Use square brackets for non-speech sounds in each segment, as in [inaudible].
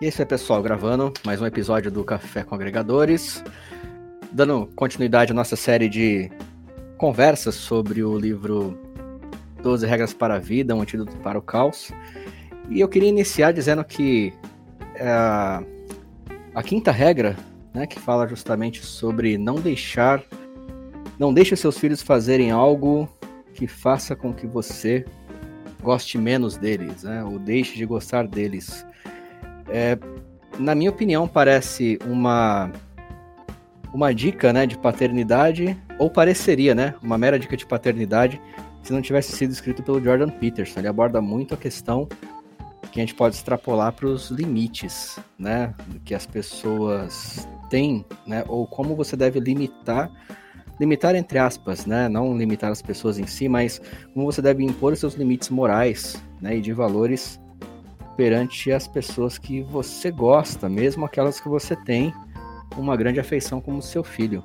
E é isso aí, pessoal, gravando mais um episódio do Café com Agregadores, dando continuidade à nossa série de conversas sobre o livro 12 Regras para a Vida, um antídoto para o caos. E eu queria iniciar dizendo que é, a quinta regra, né, que fala justamente sobre não deixar, não deixe seus filhos fazerem algo que faça com que você goste menos deles, né, ou deixe de gostar deles. É, na minha opinião, parece uma uma dica, né, de paternidade, ou pareceria, né, uma mera dica de paternidade, se não tivesse sido escrito pelo Jordan Peterson. Ele aborda muito a questão que a gente pode extrapolar para os limites, né, que as pessoas têm, né, ou como você deve limitar, limitar entre aspas, né, não limitar as pessoas em si, mas como você deve impor os seus limites morais, né, e de valores perante as pessoas que você gosta, mesmo aquelas que você tem uma grande afeição como seu filho.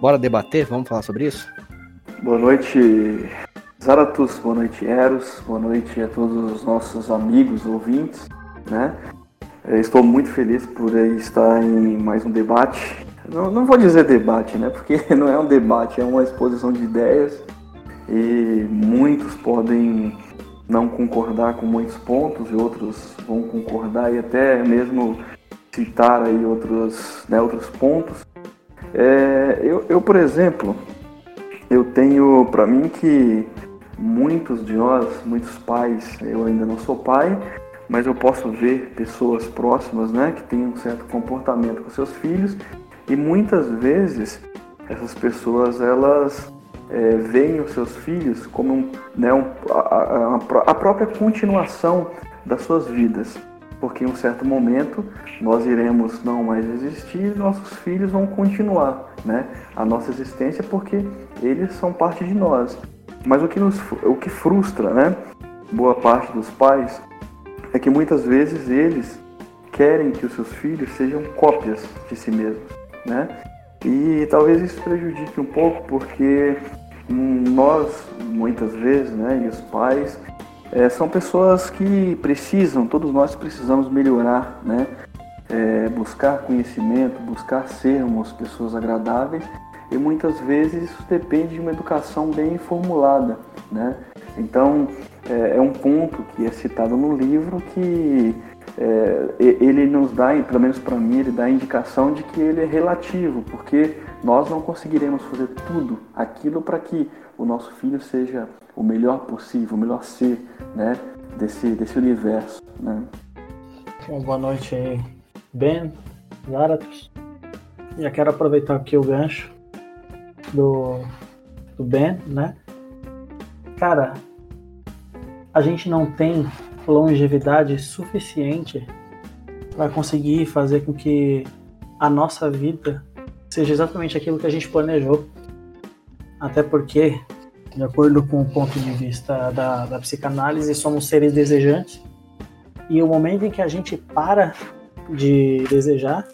Bora debater? Vamos falar sobre isso? Boa noite, Zaratus, boa noite, Eros, boa noite a todos os nossos amigos ouvintes, né? Estou muito feliz por estar em mais um debate. Não, não vou dizer debate, né? Porque [laughs] não é um debate, é uma exposição de ideias e muitos podem não concordar com muitos pontos e outros vão concordar e até mesmo citar aí outros, né, outros pontos. É, eu, eu, por exemplo, eu tenho para mim que muitos de nós, muitos pais, eu ainda não sou pai, mas eu posso ver pessoas próximas, né, que têm um certo comportamento com seus filhos e muitas vezes essas pessoas elas é, veem os seus filhos como um, né, um, a, a, a, própria continuação das suas vidas. Porque em um certo momento nós iremos não mais existir e nossos filhos vão continuar né, a nossa existência porque eles são parte de nós. Mas o que, nos, o que frustra né, boa parte dos pais é que muitas vezes eles querem que os seus filhos sejam cópias de si mesmos. Né? E talvez isso prejudique um pouco porque nós, muitas vezes, né, e os pais, é, são pessoas que precisam, todos nós precisamos melhorar, né? É, buscar conhecimento, buscar sermos pessoas agradáveis e muitas vezes isso depende de uma educação bem formulada, né? Então é, é um ponto que é citado no livro que é, ele nos dá, pelo menos para mim, ele dá a indicação de que ele é relativo, porque nós não conseguiremos fazer tudo aquilo para que o nosso filho seja o melhor possível, o melhor ser né, desse, desse universo. Né? Boa noite aí, Ben, Zaratus. Já quero aproveitar aqui o gancho do, do Ben, né? Cara, a gente não tem longevidade suficiente para conseguir fazer com que a nossa vida seja exatamente aquilo que a gente planejou. Até porque, de acordo com o ponto de vista da, da psicanálise, somos seres desejantes. E o momento em que a gente para de desejar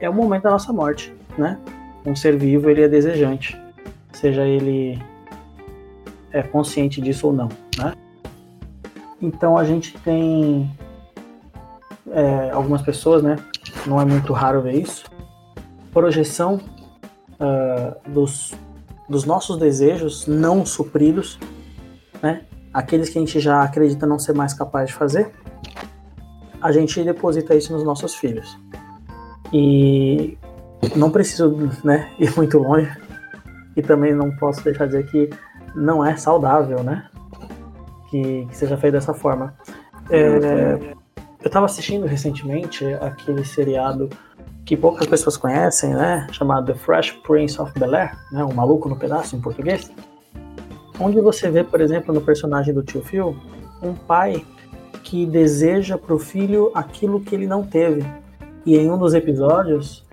é o momento da nossa morte, né? Um ser vivo, ele é desejante, seja ele é consciente disso ou não, né? Então a gente tem é, algumas pessoas, né? Não é muito raro ver isso. Projeção uh, dos, dos nossos desejos não supridos, né? Aqueles que a gente já acredita não ser mais capaz de fazer, a gente deposita isso nos nossos filhos. E não preciso né, [laughs] ir muito longe. E também não posso deixar de dizer que não é saudável, né? Que, que seja feito dessa forma. É, eu estava assistindo recentemente aquele seriado que poucas pessoas conhecem, né? Chamado The Fresh Prince of Bel Air, né? O Maluco no Pedaço em português. Onde você vê, por exemplo, no personagem do tio Phil, um pai que deseja para o filho aquilo que ele não teve. E em um dos episódios,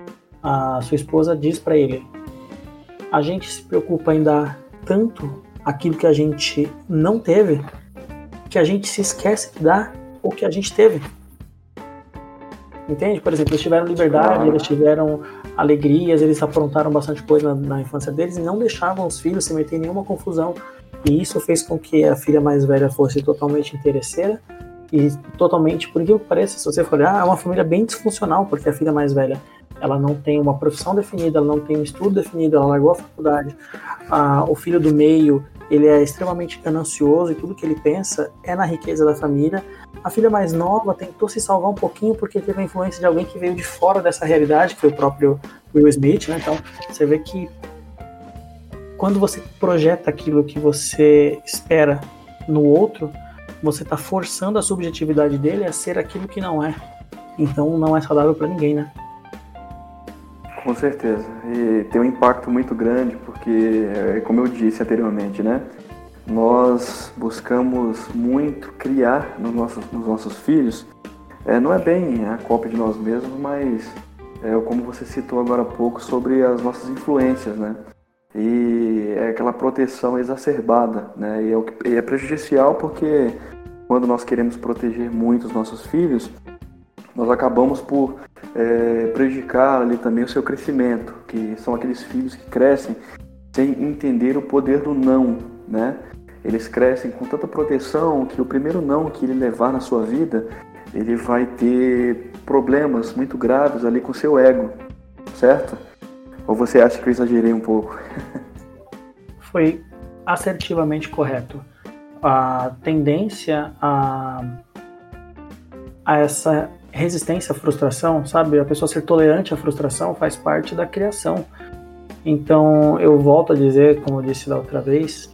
a sua esposa diz para ele: A gente se preocupa em dar tanto aquilo que a gente não teve que a gente se esquece de dar o que a gente teve. Entende? Por exemplo, eles tiveram liberdade, eles tiveram alegrias, eles aprontaram bastante coisa na, na, infância deles e não deixavam os filhos se meter em nenhuma confusão. E isso fez com que a filha mais velha fosse totalmente interesseira e totalmente, por que pareça, se você for olhar, é uma família bem disfuncional, porque a filha mais velha ela não tem uma profissão definida, ela não tem um estudo definido, ela largou a faculdade. Ah, o filho do meio, ele é extremamente ganancioso e tudo que ele pensa é na riqueza da família. A filha mais nova tentou se salvar um pouquinho porque teve a influência de alguém que veio de fora dessa realidade, que foi o próprio Will Smith, né? Então, você vê que quando você projeta aquilo que você espera no outro, você está forçando a subjetividade dele a ser aquilo que não é. Então não é saudável para ninguém, né? Com certeza. E tem um impacto muito grande, porque, é, como eu disse anteriormente, né? Nós buscamos muito criar nos nossos, nos nossos filhos, é, não é bem a cópia de nós mesmos, mas é como você citou agora há pouco sobre as nossas influências, né? E é aquela proteção exacerbada, né? E é, que, e é prejudicial porque quando nós queremos proteger muito os nossos filhos, nós acabamos por é, prejudicar ali também o seu crescimento, que são aqueles filhos que crescem sem entender o poder do não, né? Eles crescem com tanta proteção que o primeiro não que ele levar na sua vida, ele vai ter problemas muito graves ali com seu ego, certo? Ou você acha que eu exagerei um pouco? [laughs] Foi assertivamente correto. A tendência a, a essa resistência à frustração, sabe? A pessoa ser tolerante à frustração faz parte da criação. Então, eu volto a dizer, como eu disse da outra vez,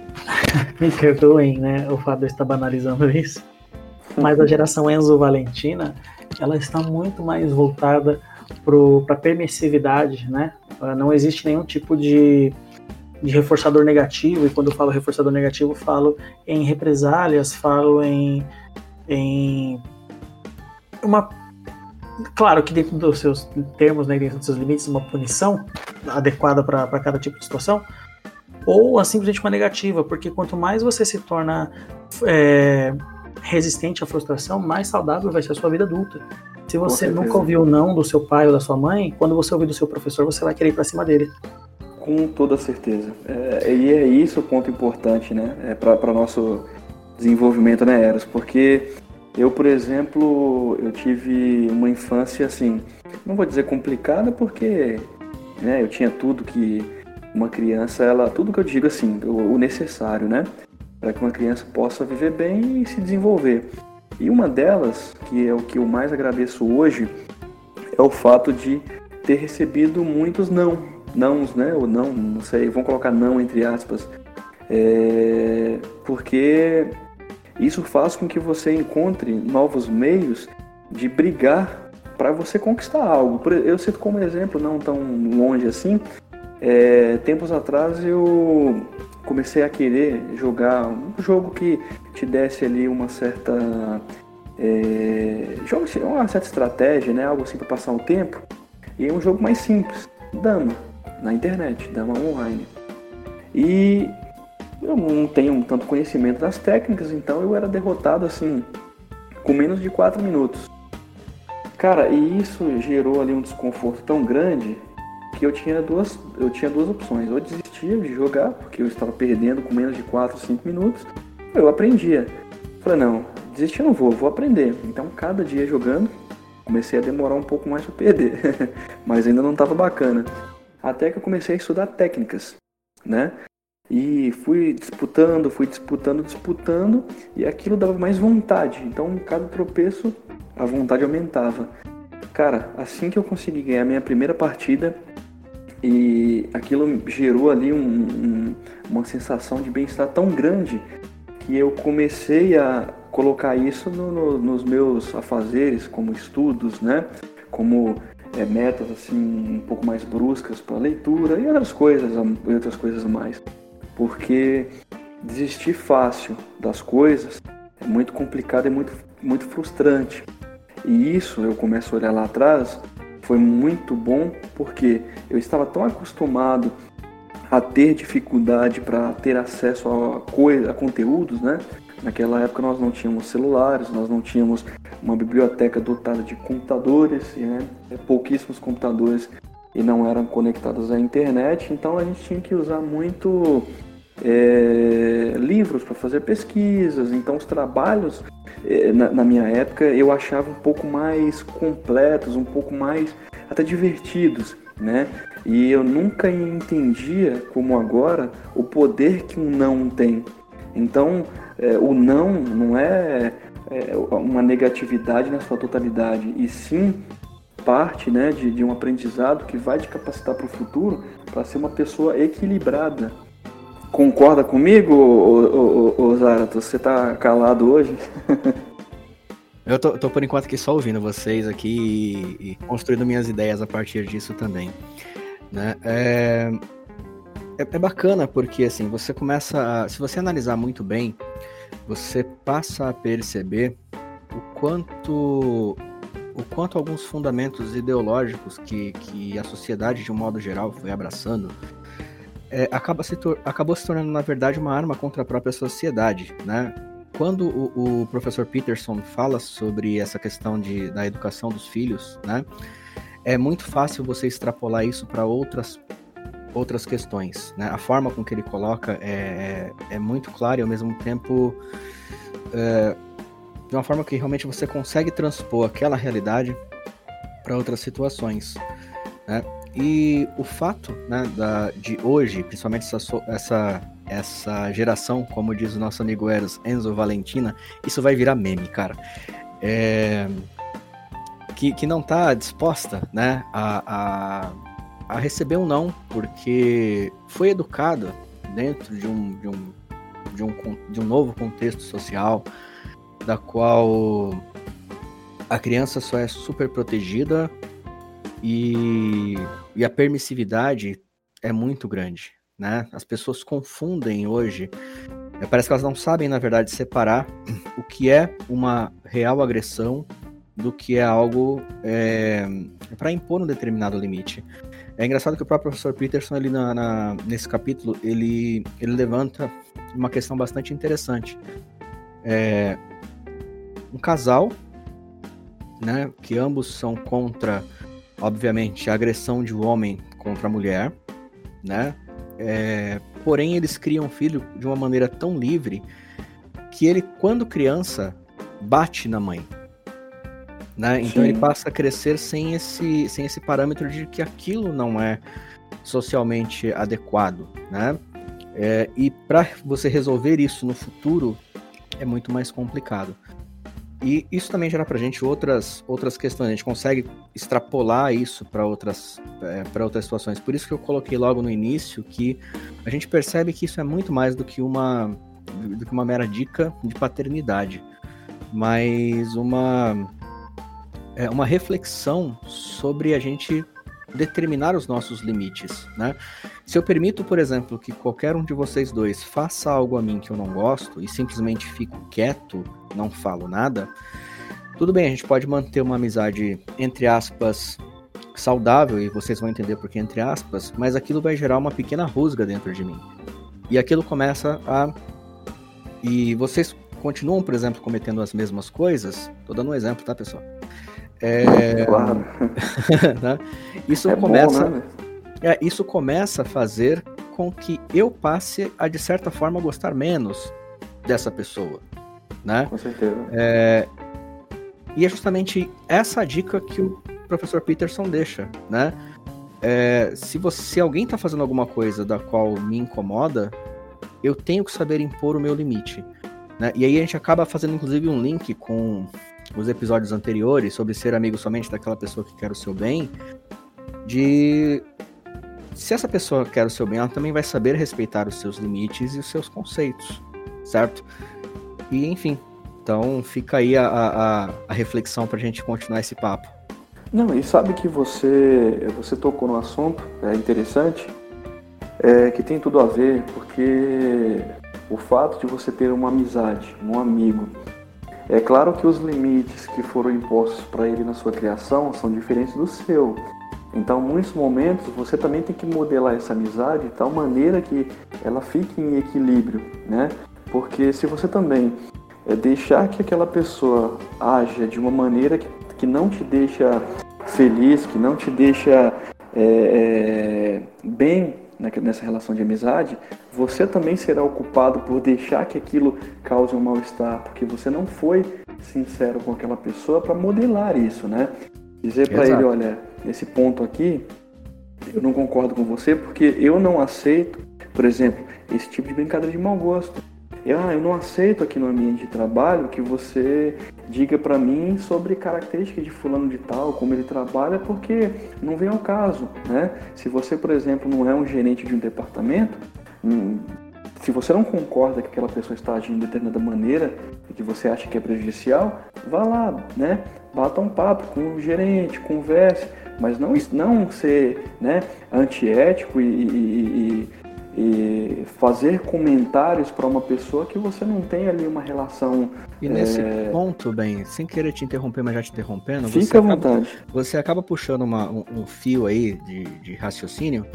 [laughs] me perdoem, né, o eu estar banalizando isso, mas a geração Enzo Valentina, ela está muito mais voltada para permissividade, né? Não existe nenhum tipo de, de reforçador negativo, e quando eu falo reforçador negativo, falo em represálias, falo em, em uma claro que dentro dos seus termos, né, dentro dos seus limites, uma punição adequada para cada tipo de situação, ou simplesmente uma negativa, porque quanto mais você se torna é, resistente à frustração, mais saudável vai ser a sua vida adulta. Se você nunca ouviu não do seu pai ou da sua mãe, quando você ouvir do seu professor, você vai querer ir para cima dele. Com toda certeza. É, e é isso o ponto importante, né, é para nosso desenvolvimento, né, Eros? Porque eu, por exemplo, eu tive uma infância assim, não vou dizer complicada porque né, eu tinha tudo que uma criança, ela, tudo que eu digo assim, o, o necessário, né, para que uma criança possa viver bem e se desenvolver. E uma delas, que é o que eu mais agradeço hoje, é o fato de ter recebido muitos não, nãos, né, ou não, não sei, vamos colocar não entre aspas, é, porque isso faz com que você encontre novos meios de brigar para você conquistar algo. Eu cito como exemplo, não tão longe assim, é, tempos atrás eu comecei a querer jogar um jogo que te desse ali uma certa é, jogo, uma certa estratégia, né? Algo assim para passar o tempo. E é um jogo mais simples, dama, na internet, dama online. E eu não tenho tanto conhecimento das técnicas, então eu era derrotado assim, com menos de 4 minutos. Cara, e isso gerou ali um desconforto tão grande que eu tinha duas, eu tinha duas opções. Ou desistia de jogar, porque eu estava perdendo com menos de 4, 5 minutos, eu aprendia. Falei, não, desistir não vou, vou aprender. Então, cada dia jogando, comecei a demorar um pouco mais para perder, [laughs] mas ainda não estava bacana. Até que eu comecei a estudar técnicas, né? E fui disputando, fui disputando, disputando, e aquilo dava mais vontade. Então, cada tropeço, a vontade aumentava. Cara, assim que eu consegui ganhar minha primeira partida, e aquilo gerou ali um, um, uma sensação de bem-estar tão grande que eu comecei a colocar isso no, no, nos meus afazeres, como estudos, né? Como é, metas assim um pouco mais bruscas para leitura e outras coisas, e outras coisas mais porque desistir fácil das coisas é muito complicado e muito, muito frustrante. E isso eu começo a olhar lá atrás, foi muito bom porque eu estava tão acostumado a ter dificuldade para ter acesso a, coisa, a conteúdos, né? Naquela época nós não tínhamos celulares, nós não tínhamos uma biblioteca dotada de computadores, né? pouquíssimos computadores e não eram conectados à internet, então a gente tinha que usar muito é, livros para fazer pesquisas. Então, os trabalhos, é, na, na, minha época, eu achava um pouco mais completos, um pouco mais até divertidos, né? E eu nunca entendia, como agora, o poder que um não tem. Então, é, o não não é, é, uma negatividade na sua totalidade, e sim parte né, de, de um aprendizado que vai te capacitar para o futuro para ser uma pessoa equilibrada. Concorda comigo, ô, ô, ô, Zarato? Você está calado hoje? [laughs] Eu tô, tô, por enquanto aqui só ouvindo vocês aqui e, e construindo minhas ideias a partir disso também. Né? É, é, é, bacana porque assim, você começa a, se você analisar muito bem, você passa a perceber o quanto o quanto alguns fundamentos ideológicos que, que a sociedade de um modo geral foi abraçando é, acaba se acabou se tornando na verdade uma arma contra a própria sociedade, né? Quando o, o professor Peterson fala sobre essa questão de, da educação dos filhos, né? É muito fácil você extrapolar isso para outras outras questões. Né? A forma com que ele coloca é, é, é muito clara e ao mesmo tempo é, de uma forma que realmente você consegue transpor aquela realidade para outras situações. Né? E o fato né, da, de hoje, principalmente essa, essa, essa geração, como diz o nosso amigo Eros, Enzo Valentina, isso vai virar meme, cara. É, que, que não está disposta né, a, a a receber um não, porque foi educada dentro de um, de um, de um, de um novo contexto social, da qual a criança só é super protegida e, e a permissividade é muito grande. Né? As pessoas confundem hoje, parece que elas não sabem, na verdade, separar o que é uma real agressão do que é algo é, para impor um determinado limite. É engraçado que o próprio professor Peterson, ali na, na, nesse capítulo, ele, ele levanta uma questão bastante interessante. É, um casal, né, que ambos são contra, obviamente, a agressão de um homem contra a mulher, né, é, porém eles criam um filho de uma maneira tão livre que ele, quando criança, bate na mãe. Né? Então Sim. ele passa a crescer sem esse, sem esse parâmetro de que aquilo não é socialmente adequado. Né? É, e para você resolver isso no futuro é muito mais complicado. E isso também gera para a gente outras, outras questões. A gente consegue extrapolar isso para outras, é, para outras situações. Por isso que eu coloquei logo no início que a gente percebe que isso é muito mais do que uma, do que uma mera dica de paternidade, mas uma é, uma reflexão sobre a gente determinar os nossos limites, né? Se eu permito, por exemplo, que qualquer um de vocês dois faça algo a mim que eu não gosto e simplesmente fico quieto, não falo nada, tudo bem, a gente pode manter uma amizade entre aspas saudável e vocês vão entender por que entre aspas, mas aquilo vai gerar uma pequena rusga dentro de mim. E aquilo começa a e vocês continuam, por exemplo, cometendo as mesmas coisas. Tô dando um exemplo, tá, pessoal? É... Claro. [laughs] né? Isso é começa. Bom, né? é, isso começa a fazer com que eu passe a, de certa forma, gostar menos dessa pessoa. Né? Com certeza. É... E é justamente essa dica que o professor Peterson deixa, né? É, se, você, se alguém está fazendo alguma coisa da qual me incomoda, eu tenho que saber impor o meu limite. Né? E aí a gente acaba fazendo, inclusive, um link com os episódios anteriores sobre ser amigo somente daquela pessoa que quer o seu bem, de se essa pessoa quer o seu bem, ela também vai saber respeitar os seus limites e os seus conceitos, certo? E enfim, então fica aí a, a, a reflexão para a gente continuar esse papo. Não, e sabe que você você tocou no assunto, é interessante, é, que tem tudo a ver, porque o fato de você ter uma amizade, um amigo, é claro que os limites que foram impostos para ele na sua criação são diferentes do seu. Então, muitos momentos, você também tem que modelar essa amizade de tal maneira que ela fique em equilíbrio, né? Porque se você também é, deixar que aquela pessoa haja de uma maneira que, não te deixa feliz, que não te deixa é, bem nessa relação de amizade, você também será ocupado por deixar que aquilo cause um mal-estar, porque você não foi sincero com aquela pessoa para modelar isso, né? Dizer para ele, olha, nesse ponto aqui, eu não concordo com você porque eu não aceito, por exemplo, esse tipo de brincadeira de mau gosto. Ah, eu não aceito aqui no ambiente de trabalho que você diga para mim sobre características de fulano de tal, como ele trabalha, porque não vem ao caso, né? Se você, por exemplo, não é um gerente de um departamento, hum, se você não concorda que aquela pessoa está agindo de determinada maneira e que você acha que é prejudicial, vá lá, né? Bata um papo com o gerente, converse, mas não, não ser né, antiético e, e, e, e fazer comentários para uma pessoa que você não tem ali uma relação. E nesse é... ponto, bem, sem querer te interromper, mas já te interrompendo, Fica você, à vontade. Acaba, você acaba puxando uma, um, um, fio aí de, de raciocínio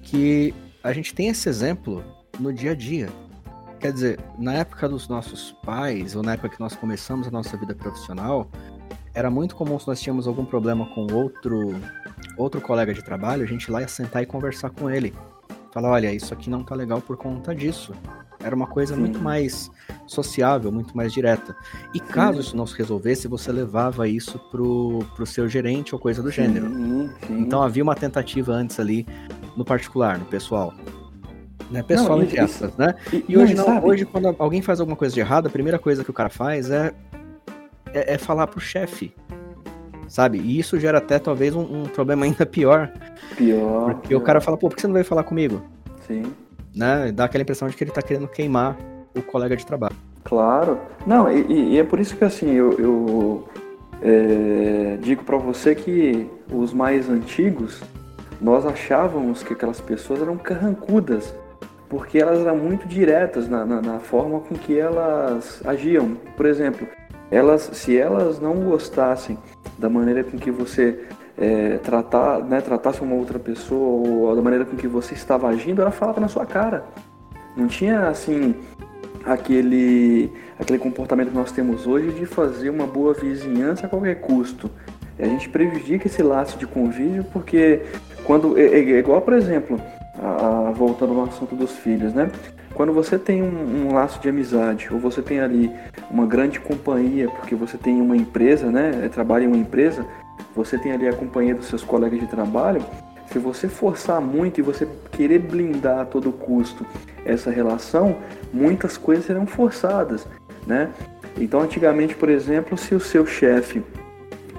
que a gente tem esse exemplo no dia a dia. Quer dizer, na época dos nossos pais, ou na época que nós começamos a nossa vida profissional, era muito comum se nós tínhamos algum problema com outro outro colega de trabalho, a gente ir lá ia sentar e conversar com ele. Falar, olha, isso aqui não tá legal por conta disso. Era uma coisa sim. muito mais sociável, muito mais direta. E caso sim. isso não se resolvesse, você levava isso pro, pro seu gerente ou coisa do sim, gênero. Então havia uma tentativa antes ali no particular, no pessoal. Né? Pessoal não, entre aspas, né? E, e hoje não, hoje quando alguém faz alguma coisa de errado, a primeira coisa que o cara faz é é, é falar pro chefe, sabe? E isso gera até talvez um, um problema [laughs] ainda pior. Pior. Porque pior. o cara fala, pô, por que você não veio falar comigo? Sim. Né? Dá aquela impressão de que ele tá querendo queimar o colega de trabalho. Claro. Não, e, e é por isso que assim, eu, eu é, digo para você que os mais antigos, nós achávamos que aquelas pessoas eram carrancudas, porque elas eram muito diretas na, na, na forma com que elas agiam. Por exemplo, elas, se elas não gostassem da maneira com que você é, tratar, né, tratasse uma outra pessoa ou da maneira com que você estava agindo, ela falava na sua cara. Não tinha assim aquele aquele comportamento que nós temos hoje de fazer uma boa vizinhança a qualquer custo. A gente prejudica esse laço de convívio porque quando é, é, igual, por exemplo, a, a, voltando no assunto dos filhos, né? Quando você tem um, um, laço de amizade ou você tem ali uma grande companhia, porque você tem uma empresa, né? É, trabalha em uma empresa, você tem ali a companhia dos seus colegas de trabalho. Se você forçar muito e você querer blindar a todo custo essa relação, muitas coisas serão forçadas, né? Então, antigamente, por exemplo, se o seu chefe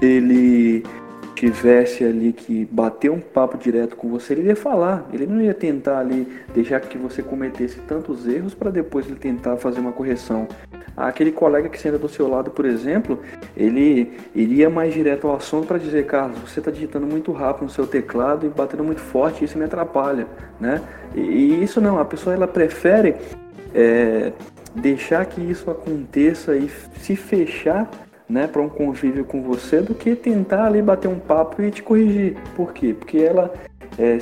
ele tivesse ali que bater um papo direto com você, ele ia falar. Ele não ia tentar ali deixar que você cometesse tantos erros para depois ele tentar fazer uma correção. Aquele colega que senta do seu lado, por exemplo, ele iria mais direto ao assunto para dizer, Carlos, você está digitando muito rápido no seu teclado e batendo muito forte, isso me atrapalha, né? E, e isso não, a pessoa ela prefere é, deixar que isso aconteça e se fechar né, para um convívio com você do que tentar ali bater um papo e te corrigir. Por quê? Porque ela é,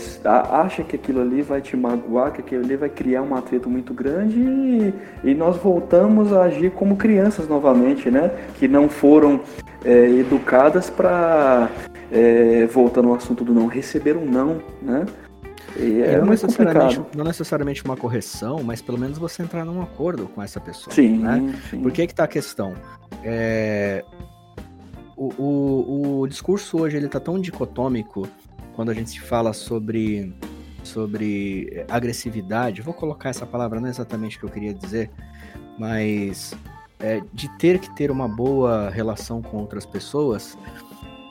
acha que aquilo ali vai te magoar, que aquilo ali vai criar um atrito muito grande e, e nós voltamos a agir como crianças novamente, né? Que não foram é, educadas para, é, voltando ao assunto do não, receber um não, né? E é não, necessariamente, não necessariamente uma correção, mas pelo menos você entrar num acordo com essa pessoa. Sim, né? sim. Por que que tá a questão? É... O, o, o discurso hoje ele tá tão dicotômico quando a gente fala sobre, sobre agressividade. Vou colocar essa palavra, não é exatamente o que eu queria dizer, mas é, de ter que ter uma boa relação com outras pessoas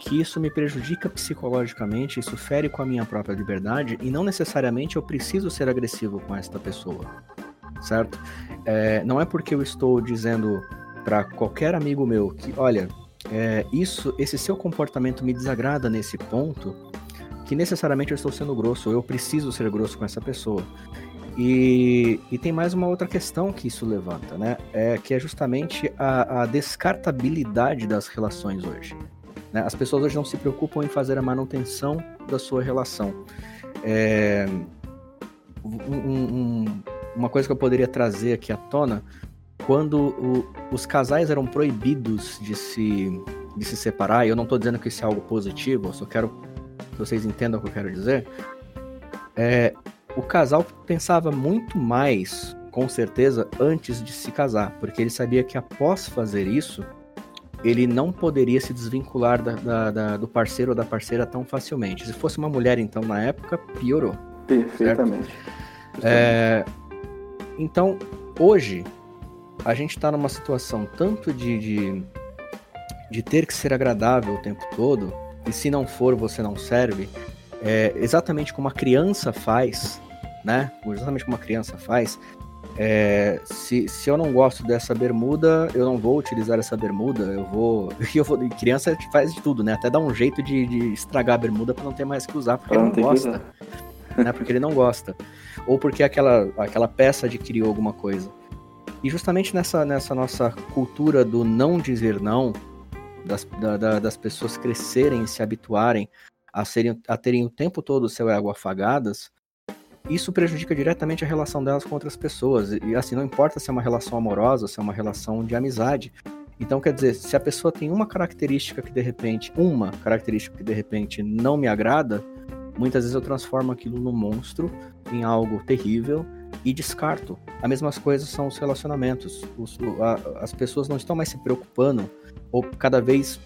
que isso me prejudica psicologicamente, isso fere com a minha própria liberdade e não necessariamente eu preciso ser agressivo com esta pessoa, certo? É, não é porque eu estou dizendo para qualquer amigo meu que, olha, é, isso, esse seu comportamento me desagrada nesse ponto, que necessariamente eu estou sendo grosso, eu preciso ser grosso com essa pessoa. E, e, tem mais uma outra questão que isso levanta, né? É que é justamente a, a descartabilidade das relações hoje. Né? As pessoas hoje não se preocupam em fazer a manutenção da sua relação. É... Um, um, uma coisa que eu poderia trazer aqui à tona, quando o, os casais eram proibidos de se, de se separar, e eu não estou dizendo que isso é algo positivo, eu só quero que vocês entendam o que eu quero dizer. é, o casal pensava muito mais, com certeza, antes de se casar, porque ele sabia que após fazer isso, ele não poderia se desvincular da, da, da, do parceiro ou da parceira tão facilmente. Se fosse uma mulher, então, na época, piorou. Perfeitamente. É, então, hoje, a gente está numa situação tanto de, de, de, ter que ser agradável o tempo todo, e se não for, você não serve, é, exatamente como a criança faz, né? Exatamente como a criança faz, é, se, se eu não gosto dessa bermuda, eu não vou utilizar essa bermuda, eu vou. [laughs] Eu vou criança faz de tudo, né? Até dá um jeito de, de estragar a bermuda para não ter mais que usar, porque ele não gosta. [laughs] Né? Porque ele não gosta. Ou porque aquela, aquela peça adquiriu alguma coisa. E justamente nessa, nessa nossa cultura do não dizer não, das, da, das pessoas crescerem e se habituarem a, serem, a terem o tempo todo o seu ego afagadas, isso prejudica diretamente a relação delas com outras pessoas. E assim, não importa se é uma relação amorosa, se é uma relação de amizade. Então, quer dizer, se a pessoa tem uma característica que de repente, uma característica que de repente não me agrada, muitas vezes eu transformo aquilo num monstro, em algo terrível e descarto. As mesmas coisas são os relacionamentos. Os, a, as pessoas não estão mais se preocupando, ou cada vez.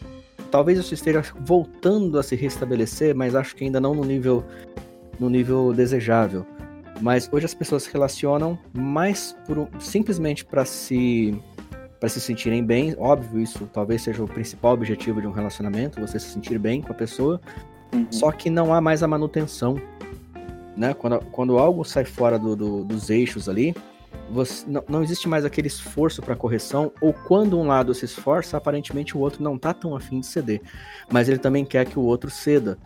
Talvez isso esteja voltando a se restabelecer, mas acho que ainda não no nível no nível desejável. Mas hoje as pessoas se relacionam mais por, simplesmente para se para se sentirem bem. Óbvio, isso talvez seja o principal objetivo de um relacionamento, você se sentir bem com a pessoa. Uhum. Só que não há mais a manutenção. Né? Quando, quando algo sai fora do, do, dos eixos ali, você, não, não existe mais aquele esforço para correção, ou quando um lado se esforça, aparentemente o outro não está tão afim de ceder. Mas ele também quer que o outro ceda.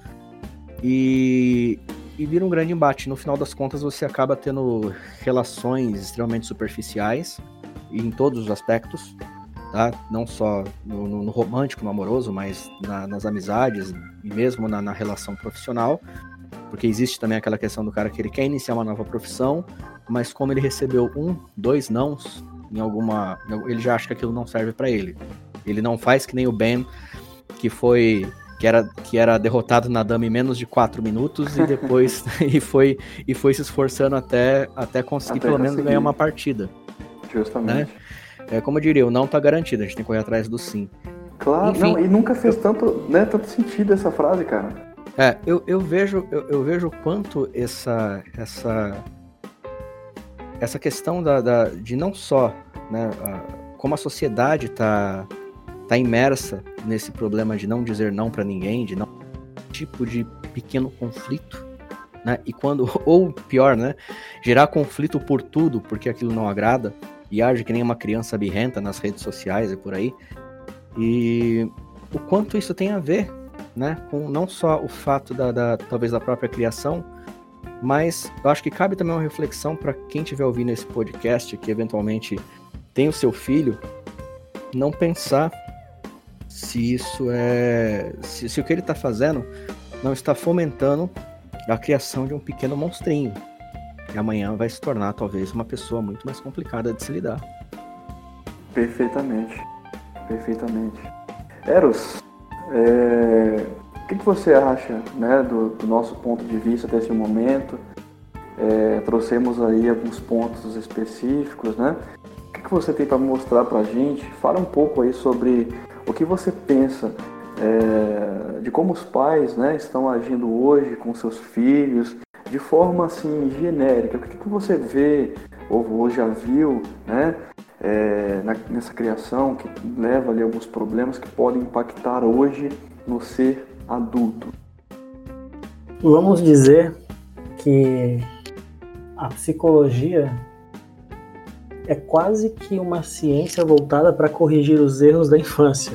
E e vira um grande embate. No final das contas, você acaba tendo relações extremamente superficiais em todos os aspectos, tá? Não só no, no romântico, no amoroso, mas na, nas amizades e mesmo na, na, relação profissional, porque existe também aquela questão do cara que ele quer iniciar uma nova profissão, mas como ele recebeu um, dois nãos em alguma, ele já acha que aquilo não serve para ele. Ele não faz que nem o Ben, que foi que era, que era derrotado na dama em menos de 4 minutos e depois [laughs] [laughs] e foi, e foi se esforçando até, até conseguir até pelo conseguir. menos ganhar uma partida. Justamente. Né? É, como eu diria, o não tá garantido, a gente tem que correr atrás do sim. Claro, Enfim, não, e nunca fez tanto, né, tanto sentido essa frase, cara. É, eu, eu vejo eu, eu vejo quanto essa essa essa questão da, da de não só né, a, como a sociedade está tá imersa nesse problema de não dizer não para ninguém, de não tipo de pequeno conflito, né? E quando [laughs] ou pior, né, gerar conflito por tudo, porque aquilo não agrada e age que nem uma criança birrenta nas redes sociais e por aí. E o quanto isso tem a ver, né, com não só o fato da, da talvez da própria criação, mas eu acho que cabe também uma reflexão para quem estiver ouvindo esse podcast que eventualmente tem o seu filho, não pensar se isso é. Se, se o que ele está fazendo não está fomentando a criação de um pequeno monstrinho. Que amanhã vai se tornar talvez uma pessoa muito mais complicada de se lidar. Perfeitamente. Perfeitamente. Eros, é... o que, que, você acha né, do, do, nosso ponto de vista até esse momento? É, trouxemos aí alguns pontos específicos, né? O que, que você tem para mostrar para a gente? Fala um pouco aí sobre o que você pensa é, de como os pais né, estão agindo hoje com seus filhos, de forma assim genérica? O que, que você vê ou, já viu né, é, na, nessa criação que leva ali alguns problemas que podem impactar hoje no ser adulto? Vamos dizer que a psicologia é quase que uma ciência voltada para corrigir os erros da infância.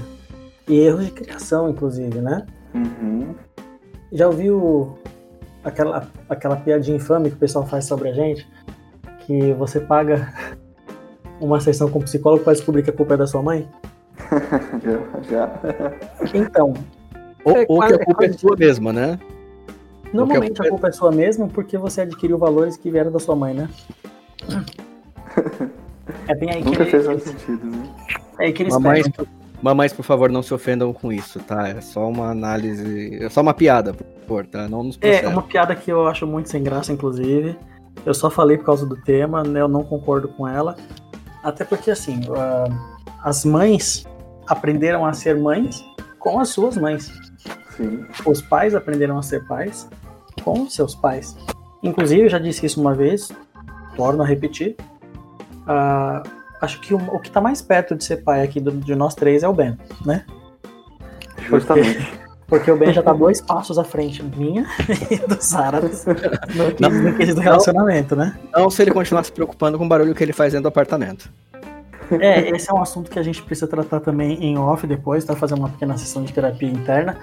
E erros de criação, inclusive, né? Uhum. Já ouviu aquela, aquela piadinha infame que o pessoal faz sobre a gente? Que você paga uma sessão com um psicólogo para descobrir que a culpa é da sua mãe? [laughs] já. Então. Ou, é ou que a culpa é sua mesma, né? Normalmente a culpa... a culpa é sua mesma porque você adquiriu valores que vieram da sua mãe, né? É bem aí Nunca que fez ele, sentido, né? É aí que eles mamãe, Mamães, por favor, não se ofendam com isso, tá? É só uma análise. É só uma piada, por favor, tá? Não nos É, processem. uma piada que eu acho muito sem graça, inclusive. Eu só falei por causa do tema, né? Eu não concordo com ela. Até porque, assim, ah, as mães aprenderam a ser mães com as suas mães. Sim. Os pais aprenderam a ser pais com os seus pais. Inclusive, eu já disse isso uma vez, torno a repetir. Ah, acho que o, o que está mais perto de ser pai aqui do- de nós três é o Ben, né? Justamente. Porque o Ben já tá dois passos à frente minha [laughs] e do Sara no, Não. no quesito do relacionamento, né? Não se ele continuar se preocupando com o barulho que ele faz dentro do apartamento. É, esse é um assunto que a gente precisa tratar também em off depois, tá? Fazer uma pequena sessão de terapia interna.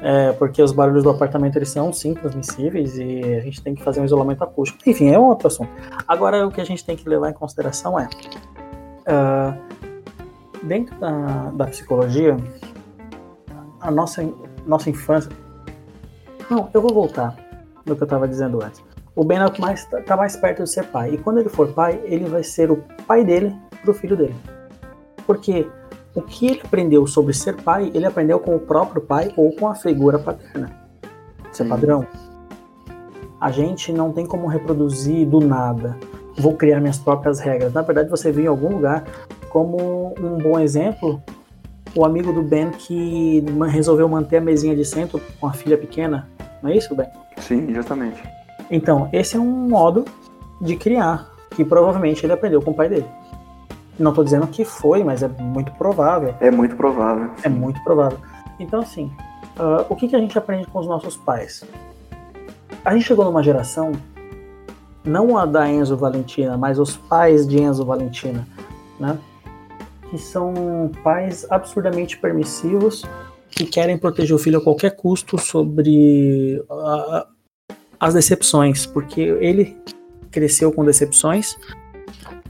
É, porque os barulhos do apartamento eles são sim transmissíveis e a gente tem que fazer um isolamento acústico. Enfim, é um outro assunto. Agora, o que a gente tem que levar em consideração é: ah, dentro da, da psicologia, a nossa, nossa infância. Não, eu vou voltar no que eu estava dizendo antes. O Ben é o que mais tá mais perto de ser pai. E quando ele for pai, ele vai ser o pai dele pro filho dele. Porque o que ele aprendeu sobre ser pai, ele aprendeu com o próprio pai ou com a figura paterna. Isso é padrão. A gente não tem como reproduzir do nada. Vou criar minhas próprias regras. Na verdade, você viu em algum lugar como um bom exemplo o amigo do Ben que resolveu manter a mesinha de centro com a filha pequena. Não é isso, Ben? Sim, justamente. Então, esse é um modo de criar, que provavelmente ele aprendeu com o pai dele. Não tô dizendo que foi, mas é muito provável. É muito provável. É muito provável. Então, assim, ah, o que, que a gente aprende com os nossos pais? A gente chegou numa geração, não a da Enzo Valentina, mas os pais de Enzo Valentina, né? Que são pais absurdamente permissivos que querem proteger o filho a qualquer custo sobre ah, as decepções, porque ele cresceu com decepções.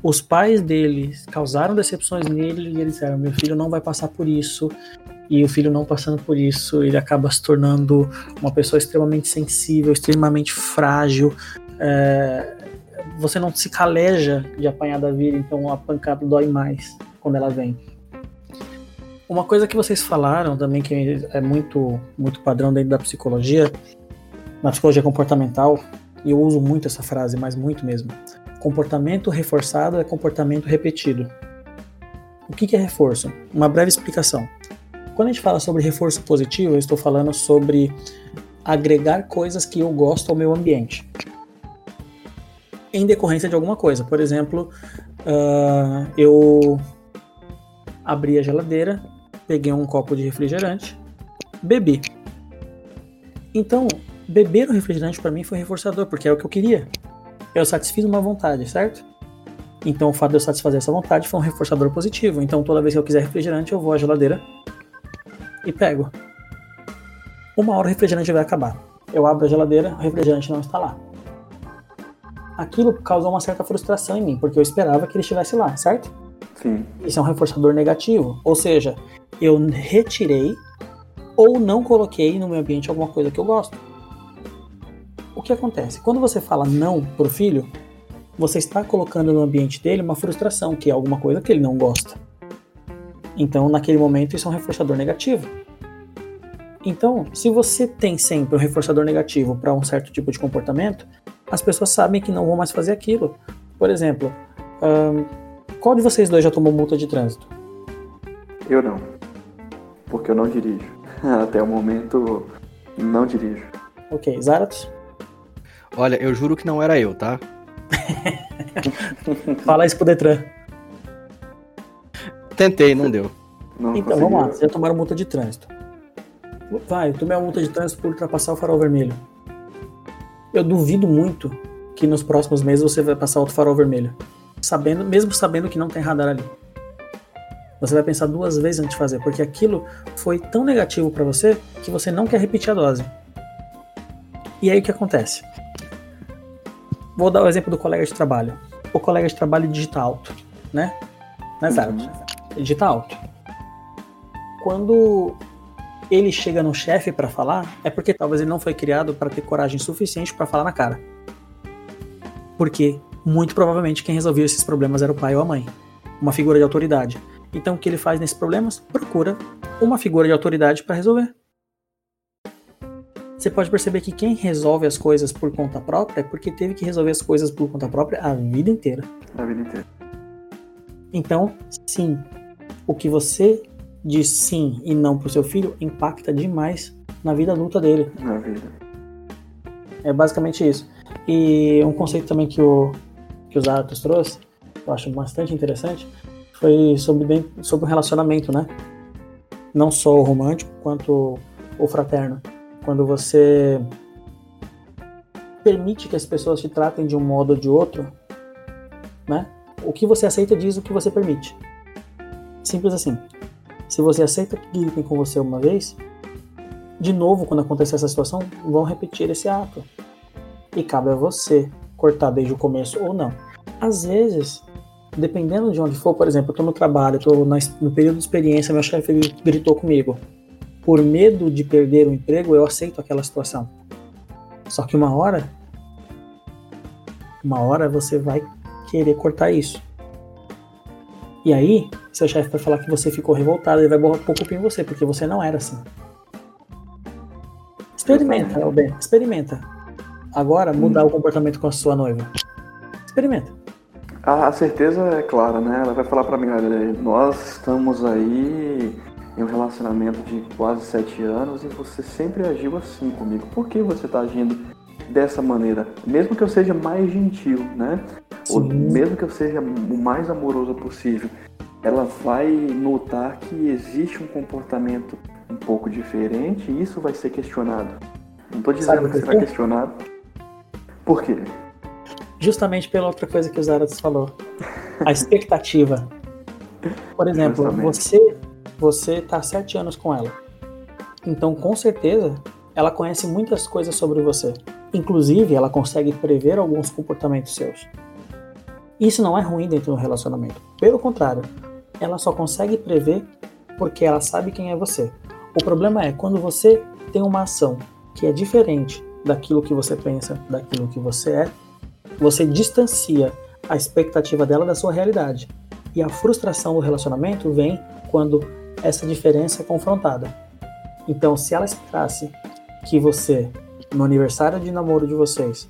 Os pais dele causaram decepções nele e eles disseram: meu filho não vai passar por isso. E o filho não passando por isso, ele acaba se tornando uma pessoa extremamente sensível, extremamente frágil. É, você não se caleja de apanhar da vida, então a pancada dói mais quando ela vem. Uma coisa que vocês falaram também que é muito, muito padrão dentro da psicologia, na psicologia comportamental, e eu uso muito essa frase, mas muito mesmo. Comportamento reforçado é comportamento repetido. O que é reforço? Uma breve explicação. Quando a gente fala sobre reforço positivo, eu estou falando sobre agregar coisas que eu gosto ao meu ambiente. Em decorrência de alguma coisa. Por exemplo, ah, eu abri a geladeira, peguei um copo de refrigerante, bebi. Então, beber o refrigerante para mim foi reforçador, porque é o que eu queria. Eu satisfiz uma vontade, certo? Então, o fato de eu satisfazer essa vontade foi um reforçador positivo. Então, toda vez que eu quiser refrigerante, eu vou à geladeira e pego. Uma hora o refrigerante vai acabar. Eu abro a geladeira, o refrigerante não está lá. Aquilo causou uma certa frustração em mim, porque eu esperava que ele estivesse lá, certo? Sim. Isso é um reforçador negativo. Ou seja, eu retirei ou não coloquei no meu ambiente alguma coisa que eu gosto. O que acontece? Quando você fala não pro filho, você está colocando no ambiente dele uma frustração, que é alguma coisa que ele não gosta. Então, naquele momento, isso é um reforçador negativo. Então, se você tem sempre um reforçador negativo para um certo tipo de comportamento, as pessoas sabem que não vão mais fazer aquilo. Por exemplo, qual de vocês dois já tomou multa de trânsito? Eu não. Porque eu não dirijo. [laughs] Até o momento, não dirijo. Ok, Zaratos? Olha, eu juro que não era eu, tá? [laughs] Fala isso pro Detran. Tentei, não deu. Não Então, consegui. vamos lá. Vocês já tomaram multa de trânsito. Vai, eu tomei uma multa de trânsito por ultrapassar o farol vermelho. Eu duvido muito que nos próximos meses você vai passar outro farol vermelho. Sabendo, mesmo sabendo que não tem radar ali. Você vai pensar duas vezes antes de fazer, porque aquilo foi tão negativo pra você que você não quer repetir a dose. E aí o que acontece? Vou dar o exemplo do colega de trabalho. O colega de trabalho digita alto, né? Né, Zaratos? Uhum. Digita alto. Quando ele chega no chefe pra falar, é porque talvez ele não foi criado pra ter coragem suficiente pra falar na cara. Porque muito provavelmente quem resolvia esses problemas era o pai ou a mãe, uma figura de autoridade. Então o que ele faz nesses problemas? Procura uma figura de autoridade para resolver. Você pode perceber que quem resolve as coisas por conta própria é porque teve que resolver as coisas por conta própria a vida inteira. A vida inteira. Então, sim, o que você diz sim e não pro seu filho impacta demais na vida adulta dele. Na vida. É basicamente isso. E um conceito também que o, que o Zaratos trouxe, eu acho bastante interessante, foi sobre, bem, sobre o relacionamento, né? Não só o romântico, quanto o fraterno. Quando você permite que as pessoas te tratem de um modo ou de outro, né? O que você aceita diz o que você permite. Simples assim. Se você aceita que gritem com você uma vez, de novo, quando acontecer essa situação, vão repetir esse ato. E cabe a você cortar desde o começo ou não. Às vezes, dependendo de onde for, por exemplo, eu tô no trabalho, tô no período de experiência, meu chefe gritou comigo. Por medo de perder o emprego, eu aceito aquela situação. Só que uma hora, uma hora você vai querer cortar isso. E aí, seu chefe vai falar que você ficou revoltado, ele vai pôr culpa em você, porque você não era assim. Experimenta, Albert, experimenta. Agora, mudar hum. o comportamento com a sua noiva. Experimenta. A, certeza é clara, né? Ela vai falar para mim, olha, nós estamos aí em um relacionamento de quase sete anos e você sempre agiu assim comigo. Por que você está agindo dessa maneira? Mesmo que eu seja mais gentil, né? Sim. Ou mesmo que eu seja o mais amoroso possível, ela vai notar que existe um comportamento um pouco diferente e isso vai ser questionado. Não estou dizendo que será questionado. Por quê? Justamente pela outra coisa que o Zaratus falou. A expectativa. Por exemplo, Justamente. você você está sete anos com ela. Então, com certeza, ela conhece muitas coisas sobre você. Inclusive, ela consegue prever alguns comportamentos seus. Isso não é ruim dentro do relacionamento. Pelo contrário, ela só consegue prever porque ela sabe quem é você. O problema é quando você tem uma ação que é diferente daquilo que você pensa, daquilo que você é, você distancia a expectativa dela da sua realidade. E a frustração do relacionamento vem quando essa diferença é confrontada. Então, se ela esperasse que você, no aniversário de namoro de vocês,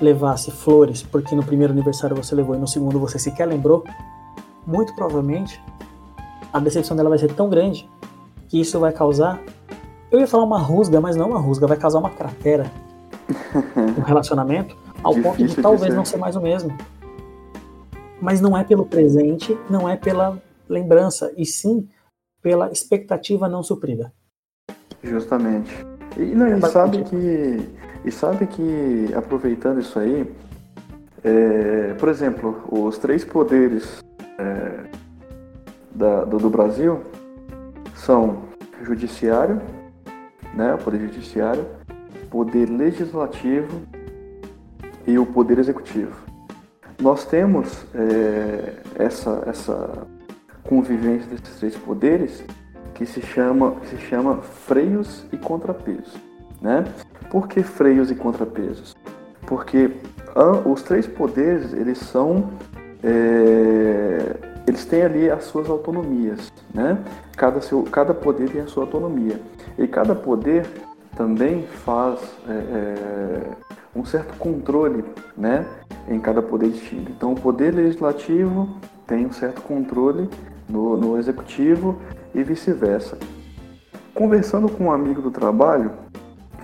levasse flores, porque no primeiro aniversário você levou e no segundo você sequer lembrou, muito provavelmente a decepção dela vai ser tão grande que isso vai causar. Eu ia falar uma rusga, mas não uma rusga, vai causar uma cratera [laughs] no relacionamento, ao Difícil ponto de talvez de não ser mais o mesmo. Mas não é pelo presente, não é pela lembrança, e sim pela expectativa não suprida. Justamente. E, não, e sabe que e sabe que aproveitando isso aí, é, por exemplo, os três poderes é, da, do, do, Brasil são judiciário, né, o poder judiciário, poder legislativo e o poder executivo. Nós temos é, essa, essa convivência desses três poderes que se chama, se chama freios e contrapesos. Né? Por que freios e contrapesos? Porque os três poderes eles são é, eles têm ali as suas autonomias, né? Cada, seu, cada poder tem a sua autonomia e cada poder também faz é, é, um certo controle, né? Em cada poder distinto. Então, o poder legislativo tem um certo controle no, no executivo e vice-versa. Conversando com um amigo do trabalho,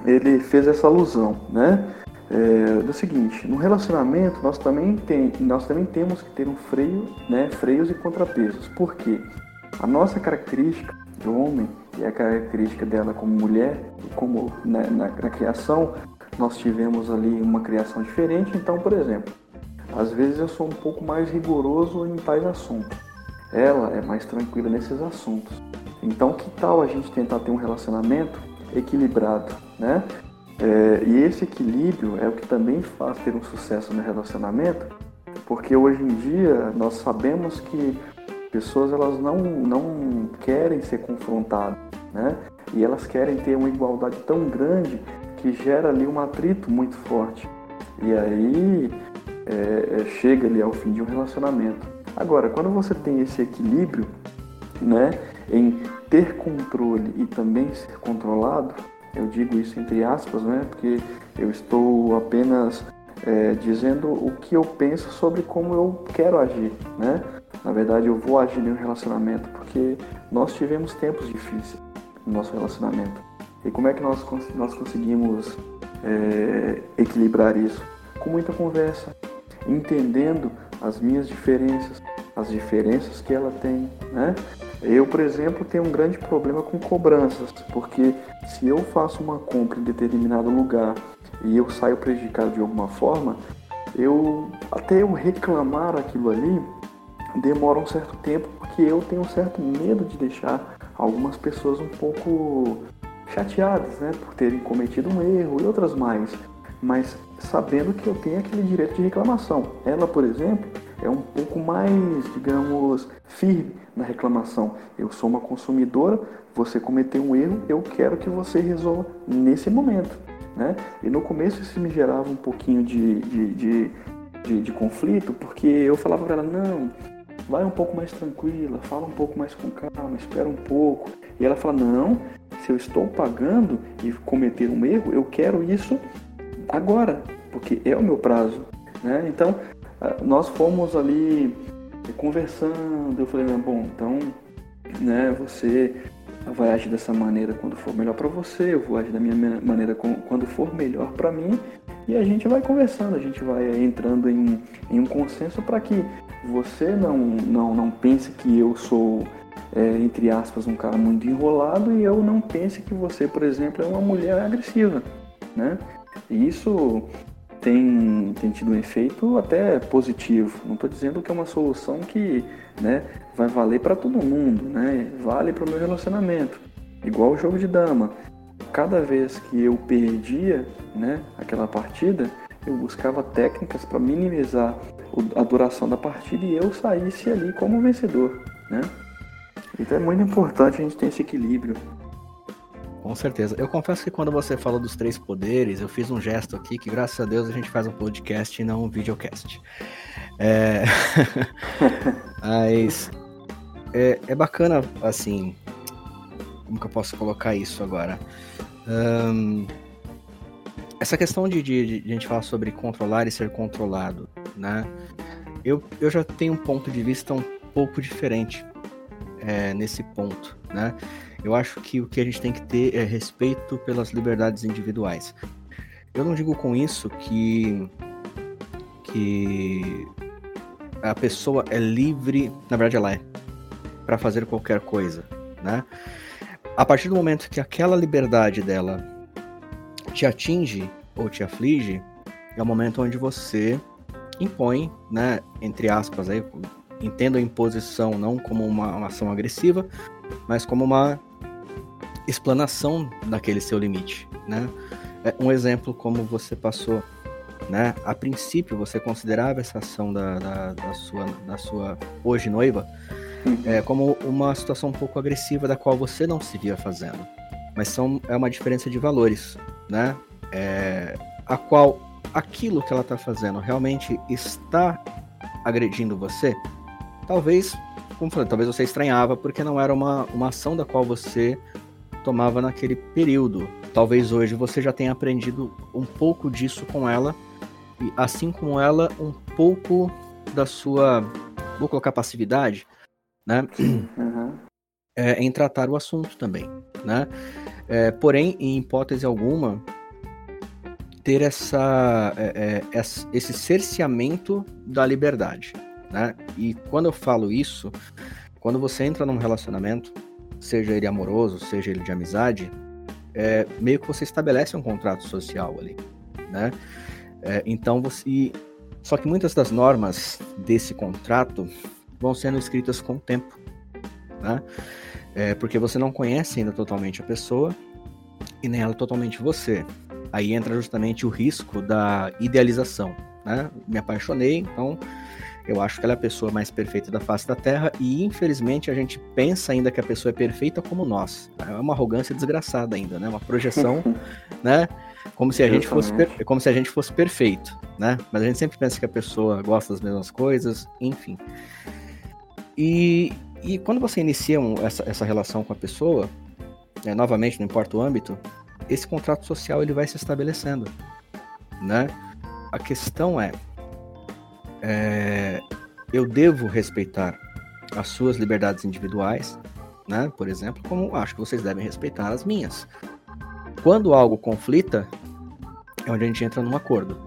ele fez essa alusão, né? É, do seguinte, no relacionamento nós também, tem, nós também temos que ter um freio, né? Freios e contrapesos. Por quê? A nossa característica do homem e a característica dela como mulher como né, na, na criação nós tivemos ali uma criação diferente. Então, por exemplo, às vezes eu sou um pouco mais rigoroso em tais assuntos ela é mais tranquila nesses assuntos. Então, que tal a gente tentar ter um relacionamento equilibrado, né? É, e esse equilíbrio é o que também faz ter um sucesso no relacionamento, porque hoje em dia nós sabemos que pessoas elas não, não querem ser confrontadas, né? E elas querem ter uma igualdade tão grande que gera ali um atrito muito forte. E aí é, é chega ali ao fim de um relacionamento. Agora, quando você tem esse equilíbrio, né, em ter controle e também ser controlado, eu digo isso entre aspas, né, porque eu estou apenas é, dizendo o que eu penso sobre como eu quero agir, né? Na verdade, eu vou agir em um relacionamento porque nós tivemos tempos difíceis no nosso relacionamento. E como é que nós, nós conseguimos é, equilibrar isso? Com muita conversa, entendendo as minhas diferenças, as diferenças que ela tem, né? Eu, por exemplo, tenho um grande problema com cobranças, porque se eu faço uma compra em determinado lugar e eu saio prejudicado de alguma forma, eu até eu reclamar aquilo ali demora um certo tempo, porque eu tenho um certo medo de deixar algumas pessoas um pouco chateadas, né, por terem cometido um erro e outras mais, mas sabendo que eu tenho aquele direito de reclamação. Ela, por exemplo, é um pouco mais, digamos, firme na reclamação. Eu sou uma consumidora, você cometeu um erro, eu quero que você resolva nesse momento. Né? E no começo isso me gerava um pouquinho de, de, de, de, de conflito, porque eu falava para ela, não, vai um pouco mais tranquila, fala um pouco mais com calma, espera um pouco. E ela fala, não, se eu estou pagando e cometer um erro, eu quero isso agora, porque é o meu prazo. Né? Então, nós fomos ali conversando, eu falei, bom, então, né, você vai agir dessa maneira quando for melhor para você, eu vou agir da minha maneira quando for melhor para mim, e a gente vai conversando, a gente vai entrando em, em um consenso para que você não, não, não pense que eu sou, é, entre aspas, um cara muito enrolado e eu não pense que você, por exemplo, é uma mulher agressiva, né? E isso tem, tem tido um efeito até positivo. Não estou dizendo que é uma solução que né, vai valer para todo mundo, né? vale para o meu relacionamento. Igual o jogo de dama. Cada vez que eu perdia né, aquela partida, eu buscava técnicas para minimizar a duração da partida e eu saísse ali como vencedor. Né? Então é muito importante a gente ter esse equilíbrio. Com certeza. Eu confesso que quando você falou dos três poderes, eu fiz um gesto aqui que, graças a Deus, a gente faz um podcast e não um videocast. É... [laughs] Mas é, é, bacana, assim. Como que eu posso colocar isso agora? Um... Essa questão de, de, de, a gente falar sobre controlar e ser controlado, né? Eu, eu já tenho um ponto de vista um pouco diferente é, nesse ponto, né? Eu acho que o que a gente tem que ter é respeito pelas liberdades individuais. Eu não digo com isso que que a pessoa é livre, na verdade ela é, para fazer qualquer coisa, né? A partir do momento que aquela liberdade dela te atinge ou te aflige, é o momento onde você impõe, né, entre aspas aí, entenda a imposição não como uma, uma ação agressiva, mas como uma explanação daquele seu limite, né? É um exemplo como você passou, né? A princípio você considerava essa ação da, da, da sua, da sua hoje noiva é, como uma situação um pouco agressiva da qual você não se via fazendo, mas são é uma diferença de valores, né? É, a qual aquilo que ela está fazendo realmente está agredindo você, talvez, como falei, talvez você estranhava porque não era uma, uma ação da qual você tomava naquele período. Talvez hoje você já tenha aprendido um pouco disso com ela, e assim como ela, um pouco da sua, vou colocar passividade, né? Uhum. É, em tratar o assunto também, né? É, porém, em hipótese alguma, ter essa, é, é esse cerceamento da liberdade, né? E quando eu falo isso, quando você entra num relacionamento, seja ele amoroso, seja ele de amizade, é, meio que você estabelece um contrato social ali, né? É, então você, só que muitas das normas desse contrato vão sendo escritas com o tempo, né? É, porque você não conhece ainda totalmente a pessoa e nem ela totalmente você. Aí entra justamente o risco da idealização, né? Me apaixonei, então eu acho que ela é a pessoa mais perfeita da face da Terra e infelizmente a gente pensa ainda que a pessoa é perfeita como nós. É uma arrogância desgraçada ainda, né? Uma projeção, [laughs] né? Como se a gente fosse como se a gente fosse perfeito, né? Mas a gente sempre pensa que a pessoa gosta das mesmas coisas, enfim. E, e quando você inicia um, essa, essa relação com a pessoa, né, novamente, não importa o âmbito, esse contrato social ele vai se estabelecendo, né? A questão é, é eu devo respeitar as suas liberdades individuais, né? Por exemplo, como acho que vocês devem respeitar as minhas. Quando algo conflita, é onde a gente entra num acordo,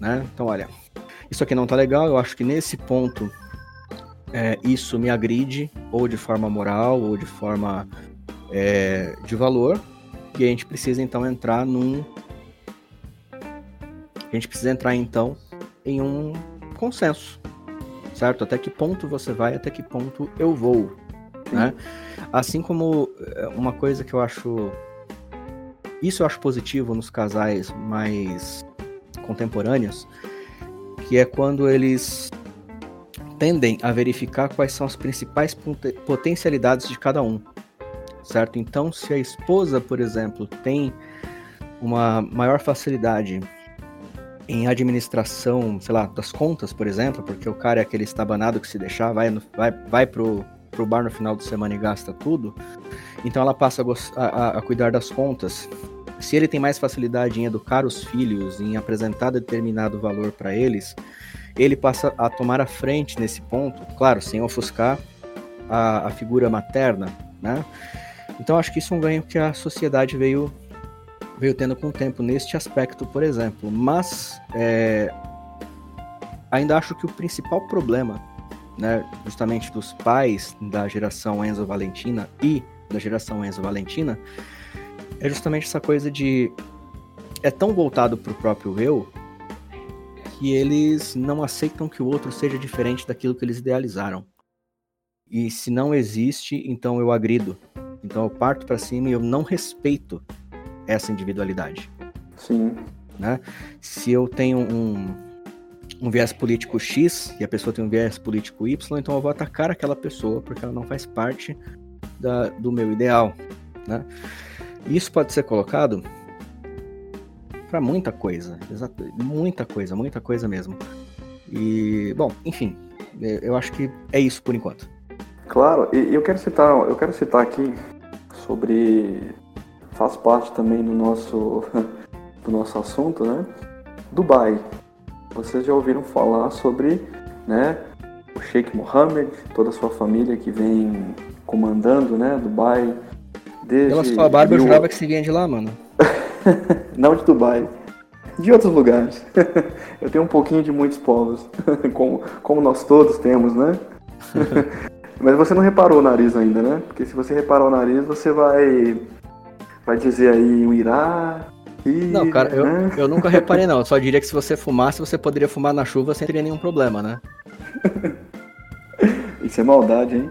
né? Então, olha, isso aqui não tá legal, eu acho que nesse ponto é, isso me agride, ou de forma moral, ou de forma é, de valor, e a gente precisa então entrar num. A gente precisa entrar então em um consenso, certo? Até que ponto você vai, até que ponto eu vou, né? Assim como é, uma coisa que eu acho. Isso eu acho positivo nos casais mais contemporâneos, que é quando eles tendem a verificar quais são as principais potencialidades de cada um, certo? Então, se a esposa, por exemplo, tem uma maior facilidade em administração, sei lá, das contas, por exemplo, porque o cara é aquele estabanado que se deixar, vai, vai, vai pro, pro bar no final de semana e gasta tudo, então ela passa a, a, a cuidar das contas. Se ele tem mais facilidade em educar os filhos, em apresentar determinado valor para eles, ele passa a tomar a frente nesse ponto, claro, sem ofuscar a, a figura materna, né? Então acho que isso é um ganho que a sociedade veio veio tendo com o tempo neste aspecto, por exemplo. Mas é, ainda acho que o principal problema, né, justamente dos pais da geração Enzo Valentina e da geração Enzo Valentina, é justamente essa coisa de é tão voltado para o próprio eu que eles não aceitam que o outro seja diferente daquilo que eles idealizaram. E se não existe, então eu agrido. Então eu parto para cima e eu não respeito essa individualidade. Sim. Né? Se eu tenho um, um viés político X e a pessoa tem um viés político Y, então eu vou atacar aquela pessoa porque ela não faz parte da, do meu ideal. Né? Isso pode ser colocado para muita coisa, exato, muita coisa, muita coisa mesmo. E bom, enfim, eu acho que é isso por enquanto. Claro, e eu quero citar, eu quero citar aqui sobre faz parte também do nosso [laughs] do nosso assunto, né? Dubai. Vocês já ouviram falar sobre, né, o Sheikh Mohammed, toda a sua família que vem comandando, né, Dubai desde Pela sua barba mil... eu jurava que você vinha de lá, mano. [laughs] Não de Dubai. De outros lugares. [laughs] Eu tenho um pouquinho de muitos povos. Como, como nós todos temos, né? Mas você não reparou o nariz ainda, né? Porque se você reparar o nariz, você vai. Vai dizer aí o Irá. E, não, cara, eu, né? eu nunca reparei, não. Eu só diria que se você fumasse, você poderia fumar na chuva sem ter nenhum problema, né? [laughs] Isso é maldade, hein?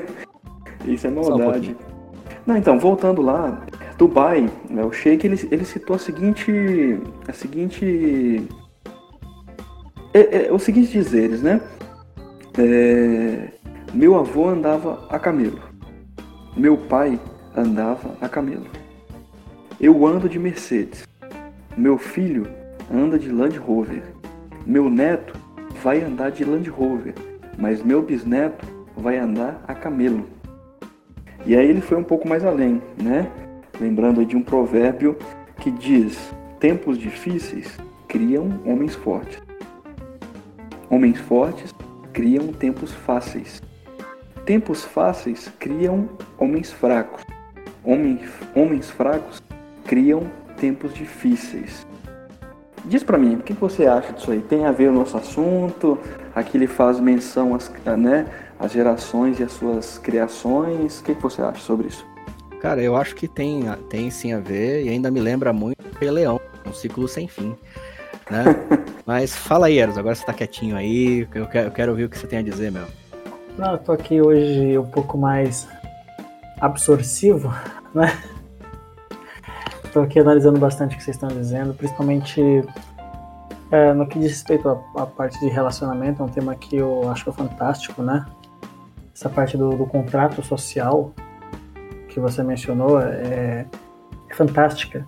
[laughs] Isso é maldade. Um não, então, voltando lá, Dubai, né, o Sheik, ele, ele citou a seguinte. A seguinte. É, é, os seguintes dizeres, né? É, meu avô andava a camelo. Meu pai andava a camelo. Eu ando de Mercedes. Meu filho anda de Land Rover. Meu neto vai andar de Land Rover, mas meu bisneto vai andar a camelo. E aí ele foi um pouco mais além, né? lembrando de um provérbio que diz: tempos difíceis criam homens fortes. Homens fortes criam tempos fáceis. Tempos fáceis criam homens fracos. Homens, homens fracos criam tempos difíceis. Diz para mim, o que você acha disso aí? Tem a ver o nosso assunto? Aqui ele faz menção às, né, às gerações e às suas criações. O que você acha sobre isso? Cara, eu acho que tem, tem sim a ver e ainda me lembra muito Leão, um ciclo sem fim. Né? [laughs] Mas fala aí, Eros, agora você tá quietinho aí, eu quero, eu quero ouvir o que você tem a dizer, meu. Não, eu tô aqui hoje um pouco mais absorcivo, [laughs] né? Tô aqui analisando bastante o que vocês estão dizendo, principalmente é, no que diz respeito à, à, parte de relacionamento, é um tema que eu acho fantástico, né? Essa parte do, do contrato social, que você mencionou é, é fantástica,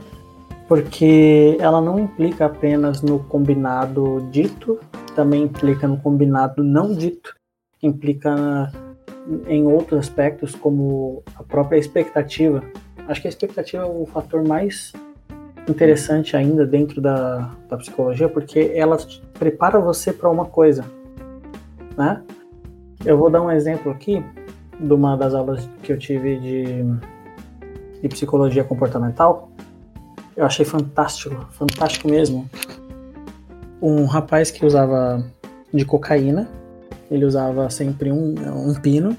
porque ela não implica apenas no combinado dito, também implica no combinado não dito implica em outros aspectos, como a própria expectativa. Acho que a expectativa é o fator mais interessante ainda dentro da, da psicologia, porque ela prepara você para uma coisa, né? Eu vou dar um exemplo aqui de uma das aulas que eu tive de, de psicologia comportamental. Eu achei fantástico, fantástico mesmo. Um rapaz que usava de cocaína, ele usava sempre um, um pino,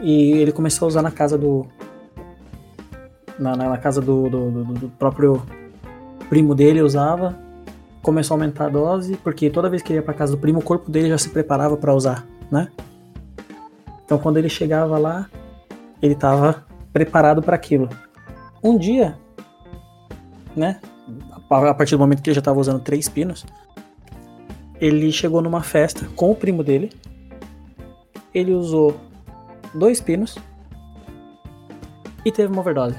e ele começou a usar na casa do, na, na casa do, do, do, do próprio primo dele usava, começou a aumentar a dose, porque toda vez que ele ia para casa do primo, o corpo dele já se preparava para usar, né? Então quando ele chegava lá, ele estava preparado para aquilo. Um dia, né? A partir do momento que ele já estava usando três pinos, ele chegou numa festa com o primo dele. Ele usou dois pinos e teve uma overdose.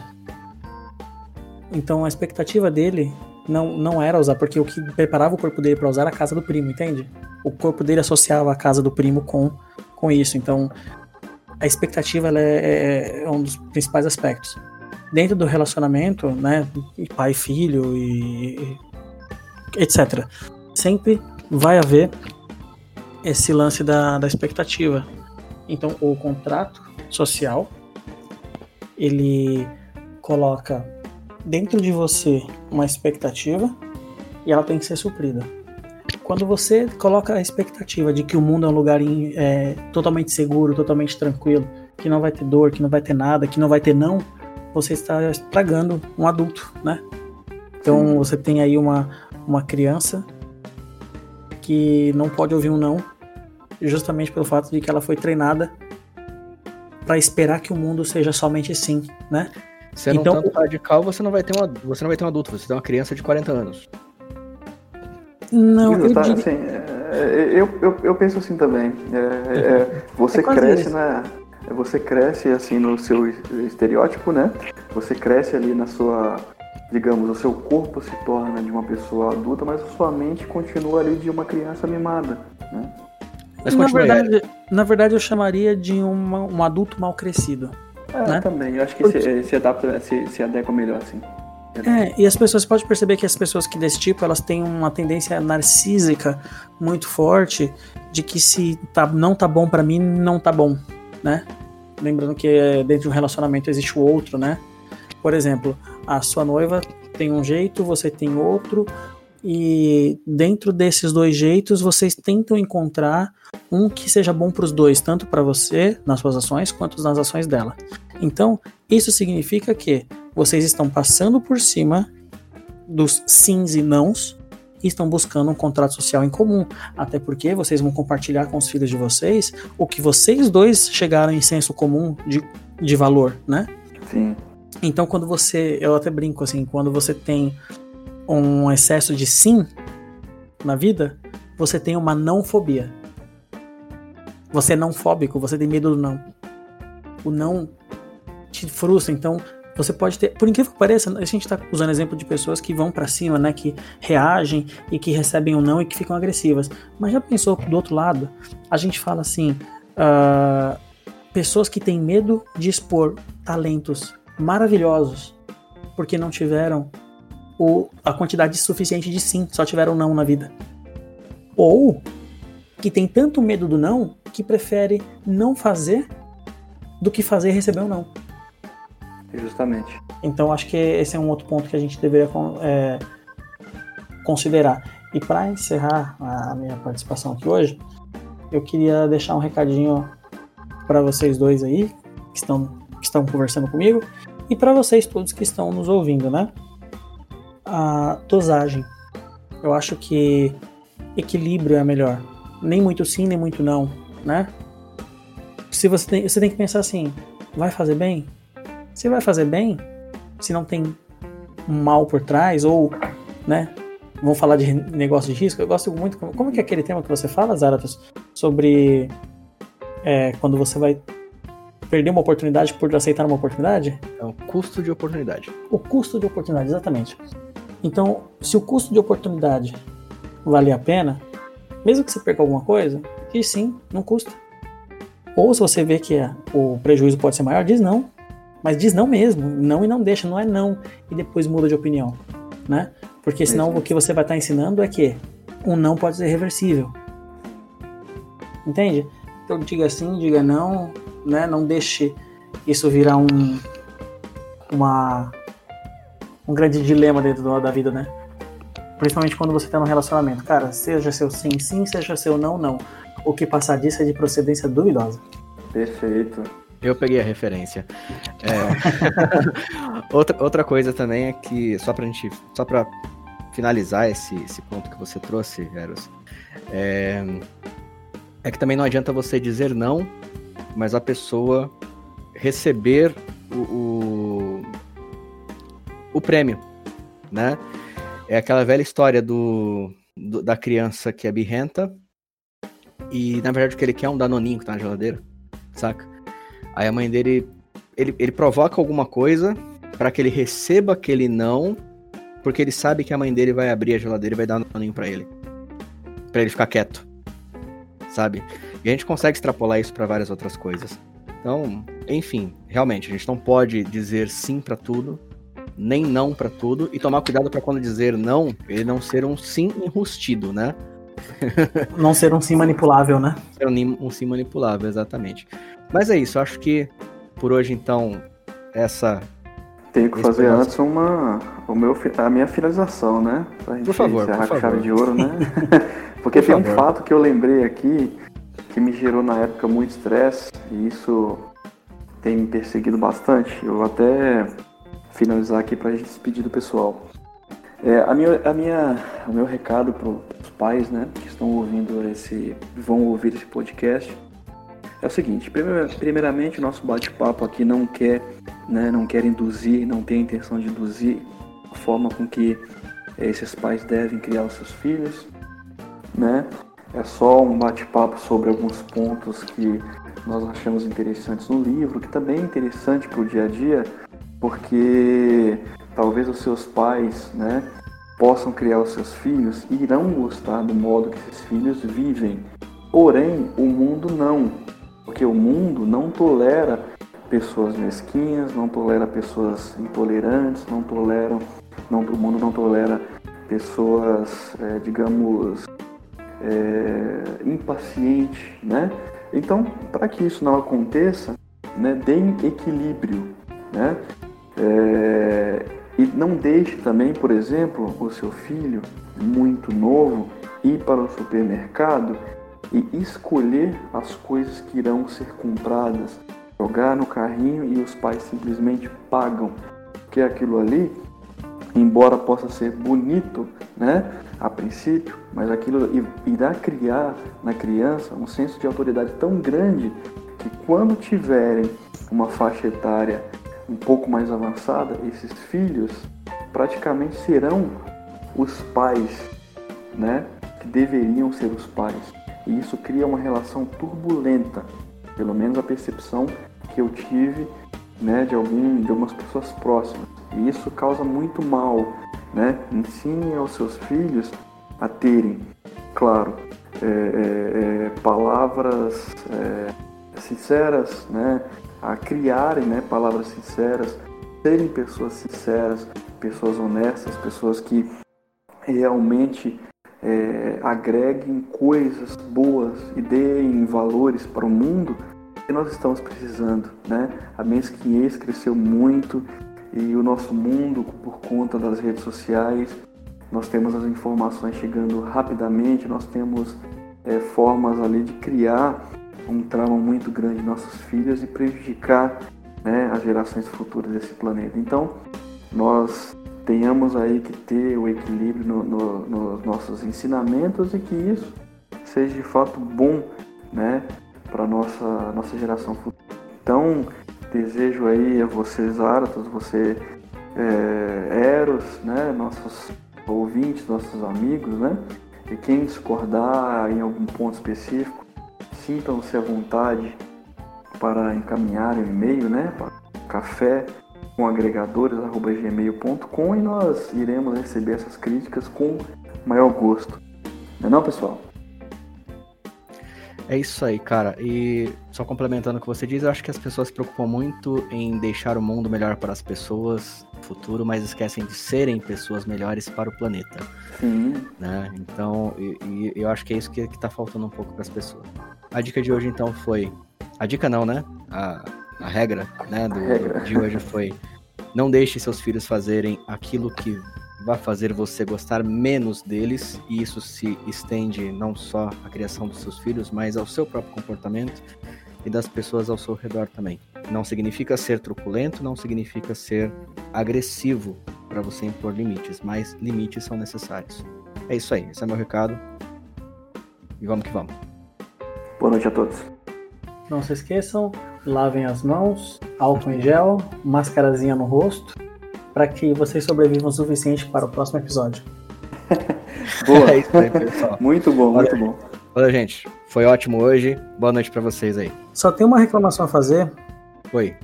Então a expectativa dele não, não era usar, porque o que preparava o corpo dele para usar era a casa do primo, entende? O corpo dele associava a casa do primo com, com isso. Então a expectativa é, é, é, um dos principais aspectos. Dentro do relacionamento, né, pai filho e, etc. Sempre vai haver esse lance da, da expectativa. Então o contrato social ele coloca dentro de você uma expectativa e ela tem que ser suprida. Quando você coloca a expectativa de que o mundo é um lugar é, totalmente seguro, totalmente tranquilo, que não vai ter dor, que não vai ter nada, que não vai ter não, você está estragando um adulto, né? Então você tem aí uma, uma criança que não pode ouvir um não, justamente pelo fato de que ela foi treinada para esperar que o mundo seja somente sim, né? Sendo então, um tanto radical, você não vai ter uma, você não vai ter um adulto, você tem uma criança de 40 anos. Não, eu, tá, digo... assim, é, é, eu, eu, eu, penso assim também. É, é, é você cresce na. Você cresce assim no seu estereótipo, né? Você cresce ali na sua. Digamos, o seu corpo se torna de uma pessoa adulta, mas a sua mente continua ali de uma criança mimada, né? Mas na, verdade, na verdade, eu chamaria de uma, um adulto mal crescido. É, né? também. Eu acho que Porque... se, se, adapta, se, se adequa melhor assim. É, e as pessoas, pode perceber que as pessoas que desse tipo, elas têm uma tendência narcísica muito forte de que se tá, não tá bom para mim, não tá bom, né? Lembrando que dentro de um relacionamento existe o outro, né? Por exemplo, a sua noiva tem um jeito, você tem outro, e dentro desses dois jeitos vocês tentam encontrar um que seja bom para os dois, tanto para você nas suas ações quanto nas ações dela. Então, isso significa que vocês estão passando por cima dos sims e nãos e estão buscando um contrato social em comum. Até porque vocês vão compartilhar com os filhos de vocês o que vocês dois chegaram em senso comum de, de valor, né? Sim. Então, quando você. Eu até brinco assim, quando você tem um excesso de sim na vida, você tem uma não fobia. Você é não fóbico, você tem medo do não. O não te frustra, então você pode ter, por incrível que pareça, a gente está usando exemplo de pessoas que vão para cima, né, que reagem e que recebem o um não e que ficam agressivas. Mas já pensou do outro lado? A gente fala assim, uh, pessoas que têm medo de expor talentos maravilhosos porque não tiveram o, a quantidade suficiente de sim, só tiveram não na vida. Ou que tem tanto medo do não que prefere não fazer do que fazer e receber o um não. Justamente. Então acho que esse é um outro ponto que a gente deveria é, considerar. E para encerrar a minha participação aqui hoje, eu queria deixar um recadinho para vocês dois aí que estão, que estão conversando comigo e para vocês todos que estão nos ouvindo, né? a dosagem. Eu acho que equilíbrio é melhor. Nem muito sim, nem muito não, né? Se você tem, você tem que pensar assim, vai fazer bem? Se vai fazer bem, se não tem mal por trás ou, né? Vamos falar de negócio de risco. Eu gosto muito. Como que é aquele tema que você fala, Zaratos? Sobre é, quando você vai perder uma oportunidade por aceitar uma oportunidade? É o custo de oportunidade. O custo de oportunidade, exatamente. Então, se o custo de oportunidade vale a pena, Mesmo que você perca alguma coisa, diz sim, não custa. Ou se você vê que o prejuízo pode ser maior, diz não. Mas diz não mesmo, não e não deixa, não é não e depois muda de opinião, né? Porque senão o que você vai estar ensinando é que um não pode ser reversível. Entende? Então diga sim, diga não, né? Não deixe isso virar um uma um grande dilema dentro da vida, né? Principalmente quando você está num relacionamento. Cara, seja seu sim, sim, seja seu não, não. O que passar disso é de procedência duvidosa. Perfeito. Eu peguei a referência. É... [laughs] outra, outra coisa também é que, só pra gente. Só pra finalizar esse, esse ponto que você trouxe, Eros, é... é que também não adianta você dizer não, mas a pessoa receber o, o, o prêmio, né? É aquela velha história do, do, da criança que é birrenta e, na verdade, o que ele quer é um danoninho que tá na geladeira, saca? Aí a mãe dele, ele, ele provoca alguma coisa para que ele receba aquele não, porque ele sabe que a mãe dele vai abrir a geladeira e vai dar um danoninho para ele. para ele ficar quieto. Sabe? E a gente consegue extrapolar isso para várias outras coisas. Então, enfim, realmente, a gente não pode dizer sim para tudo, nem não para tudo, e tomar cuidado para quando dizer não, ele não ser um sim enrustido, né? [laughs] Não ser um sim manipulável, né? Ser um, um sim manipulável, exatamente. Mas é isso, acho que por hoje, então, essa. Tenho que fazer antes uma, o meu, a minha finalização, né? Pra gente por favor, encerrar por com chave de ouro, né? [laughs] [laughs] Porque por tem favor. um fato que eu lembrei aqui que me gerou na época muito estresse e isso tem me perseguido bastante. Eu vou até finalizar aqui para a gente despedir do pessoal. É, a minha, a minha, o meu recado para os pais, né, que estão ouvindo esse, vão ouvir esse podcast, é o seguinte: primeiramente, o nosso bate-papo aqui não quer, né, não quer induzir, não tem a intenção de induzir a forma com que é, esses pais devem criar os seus filhos, né? É só um bate-papo sobre alguns pontos que nós achamos interessantes no livro, que também é interessante para o dia a dia, porque talvez os seus pais, né, possam criar os seus filhos e irão gostar do modo que esses filhos vivem. Porém, o mundo não, porque o mundo não tolera pessoas mesquinhas, não tolera pessoas intolerantes, não toleram, não, o mundo não tolera pessoas, é, digamos, é, impacientes, né? Então, para que isso não aconteça, né, deem equilíbrio, né? É, e não deixe também, por exemplo, o seu filho muito novo ir para o supermercado e escolher as coisas que irão ser compradas, jogar no carrinho e os pais simplesmente pagam, porque aquilo ali, embora possa ser bonito, né, a princípio, mas aquilo irá criar na criança um senso de autoridade tão grande que quando tiverem uma faixa etária um pouco mais avançada, esses filhos praticamente serão os pais, né? Que deveriam ser os pais. E isso cria uma relação turbulenta, pelo menos a percepção que eu tive, né, de algum, de algumas pessoas próximas. E isso causa muito mal, né? Ensine aos seus filhos a terem, claro, é, é, é, palavras é, sinceras, né? a criarem né, palavras sinceras, serem pessoas sinceras, pessoas honestas, pessoas que realmente é, agreguem coisas boas e deem valores para o mundo que nós estamos precisando. Né? A mesquinhez cresceu muito e o nosso mundo, por conta das redes sociais, nós temos as informações chegando rapidamente, nós temos é, formas ali de criar um trauma muito grande em nossos filhos e prejudicar né, as gerações futuras desse planeta. Então, nós tenhamos aí que ter o equilíbrio no, no, nos nossos ensinamentos e que isso seja de fato bom né, para a nossa, nossa geração futura. Então, desejo aí a vocês, Aratos, você, é, Eros, né, nossos ouvintes, nossos amigos, né, e quem discordar em algum ponto específico, sintam-se à vontade para encaminhar o e-mail, né? Para café com agregadores@gmail.com e nós iremos receber essas críticas com maior gosto. Não é não, pessoal? É isso aí, cara. E só complementando o que você diz, eu acho que as pessoas se preocupam muito em deixar o mundo melhor para as pessoas no futuro, mas esquecem de serem pessoas melhores para o planeta. Sim. Né? Então, e, e eu acho que é isso que, que tá faltando um pouco para as pessoas. A dica de hoje, então, foi. A dica não, né? A, a regra, né, do, regra. de hoje foi: não deixe seus filhos fazerem aquilo que vai fazer você gostar menos deles, e isso se estende não só à criação dos seus filhos, mas ao seu próprio comportamento e das pessoas ao seu redor também. Não significa ser truculento, não significa ser agressivo para você impor limites, mas limites são necessários. É isso aí, esse é meu recado. E vamos que vamos. Boa noite a todos. Não se esqueçam, lavem as mãos, álcool em gel, mascarazinha no rosto, para que vocês sobrevivam o suficiente para o próximo episódio. [laughs] Boa. É isso aí, pessoal. Muito bom, muito bom. Olha, gente, foi ótimo hoje. Boa noite para vocês aí. Só tem uma reclamação a fazer, Oi.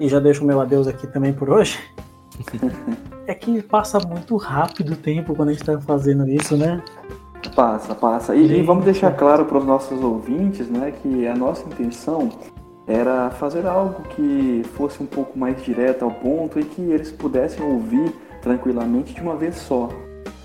e já deixo o meu adeus aqui também por hoje. [laughs] é que passa muito rápido o tempo quando a gente tá fazendo isso, né? Passa, passa. E, e vamos deixar claro para os nossos ouvintes, né, que a nossa intenção era fazer algo que fosse um pouco mais direto ao ponto e que eles pudessem ouvir tranquilamente de uma vez só,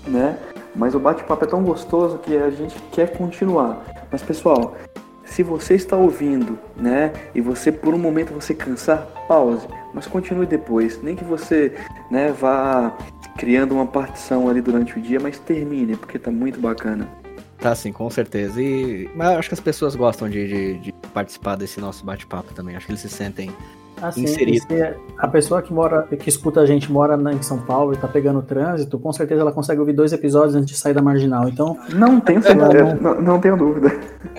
né? Mas o bate-papo é tão gostoso que a gente quer continuar. Mas pessoal, se você está ouvindo, né, e você por um momento você cansar, pause, mas continue depois. Nem que você, né, vá criando uma partição ali durante o dia, mas termine, porque tá muito bacana. Tá sim, com certeza. E mas eu acho que as pessoas gostam de, de, de participar desse nosso bate-papo também. Acho que eles se sentem Assim, Inserido. se a pessoa que mora, que escuta a gente mora na- em São Paulo e tá pegando trânsito, com certeza ela consegue ouvir dois episódios antes de sair da marginal. Então, Não tenho certeza, não, não tenho dúvida.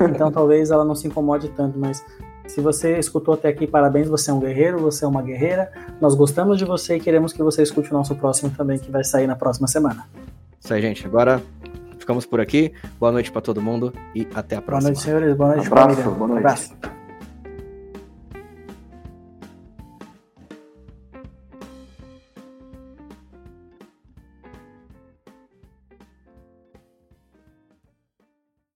então talvez ela não se incomode tanto, mas se você escutou até aqui, parabéns, você é um guerreiro, você é uma guerreira. Nós gostamos de você e queremos que você escute o nosso próximo também, que vai sair na próxima semana. Isso aí, gente. Agora ficamos por aqui. Boa noite para todo mundo e até a Boa próxima. noite, senhores. Boa noite, Abraço, família. boa noite. Abraço.